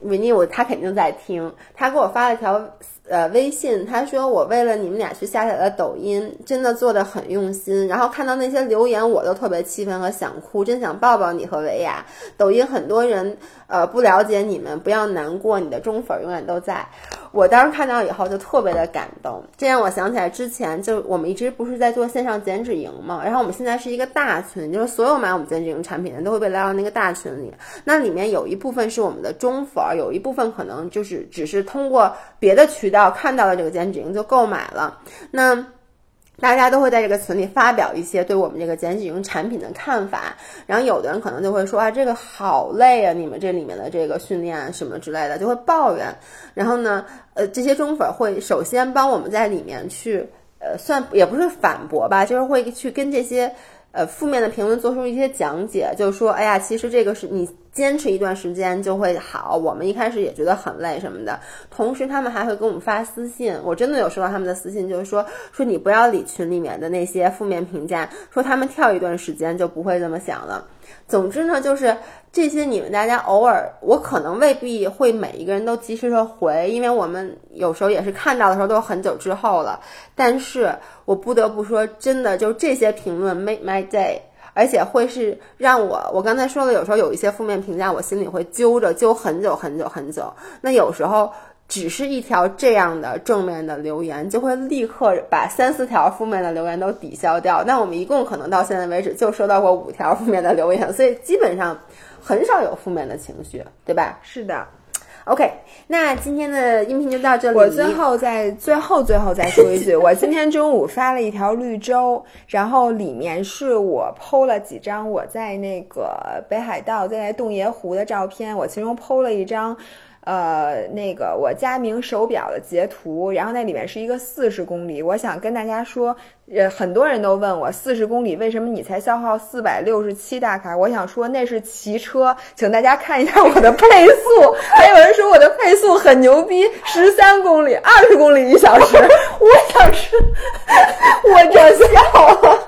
维尼，我他肯定在听，他给我发了条呃微信，他说我为了你们俩去下载了抖音，真的做的很用心。然后看到那些留言，我都特别气愤和想哭，真想抱抱你和维亚。抖音很多人。呃，不了解你们，不要难过，你的忠粉永远都在。我当时看到以后就特别的感动，这让我想起来之前就我们一直不是在做线上减脂营嘛，然后我们现在是一个大群，就是所有买我们减脂营产品的都会被拉到那个大群里。那里面有一部分是我们的中粉，有一部分可能就是只是通过别的渠道看到了这个减脂营就购买了。那。大家都会在这个群里发表一些对我们这个剪辑营产品的看法，然后有的人可能就会说啊，这个好累啊，你们这里面的这个训练什么之类的，就会抱怨。然后呢，呃，这些中粉会首先帮我们在里面去，呃，算也不是反驳吧，就是会去跟这些。呃，负面的评论做出一些讲解，就说，哎呀，其实这个是你坚持一段时间就会好。我们一开始也觉得很累什么的，同时他们还会给我们发私信，我真的有收到他们的私信，就是说，说你不要理群里面的那些负面评价，说他们跳一段时间就不会这么想了。总之呢，就是这些你们大家偶尔，我可能未必会每一个人都及时的回，因为我们有时候也是看到的时候都很久之后了。但是我不得不说，真的就这些评论 make my day，而且会是让我，我刚才说了，有时候有一些负面评价，我心里会揪着揪很久很久很久。那有时候。只是一条这样的正面的留言，就会立刻把三四条负面的留言都抵消掉。那我们一共可能到现在为止就收到过五条负面的留言，所以基本上很少有负面的情绪，对吧？是的。OK，那今天的音频就到这里。我最后再最后最后再说一句，我今天中午发了一条绿洲，然后里面是我 PO 了几张我在那个北海道在洞爷湖的照片，我其中 PO 了一张。呃，那个我佳明手表的截图，然后那里面是一个四十公里。我想跟大家说，呃，很多人都问我四十公里为什么你才消耗四百六十七大卡？我想说那是骑车，请大家看一下我的配速。还有人说我的配速很牛逼，十三公里，二十公里一小时。我想说，我这笑了。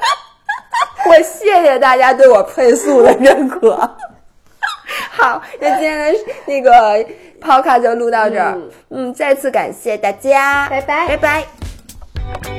我谢谢大家对我配速的认可。好那今天的那个抛卡就录到这儿。嗯再次感谢大家。拜拜。拜拜。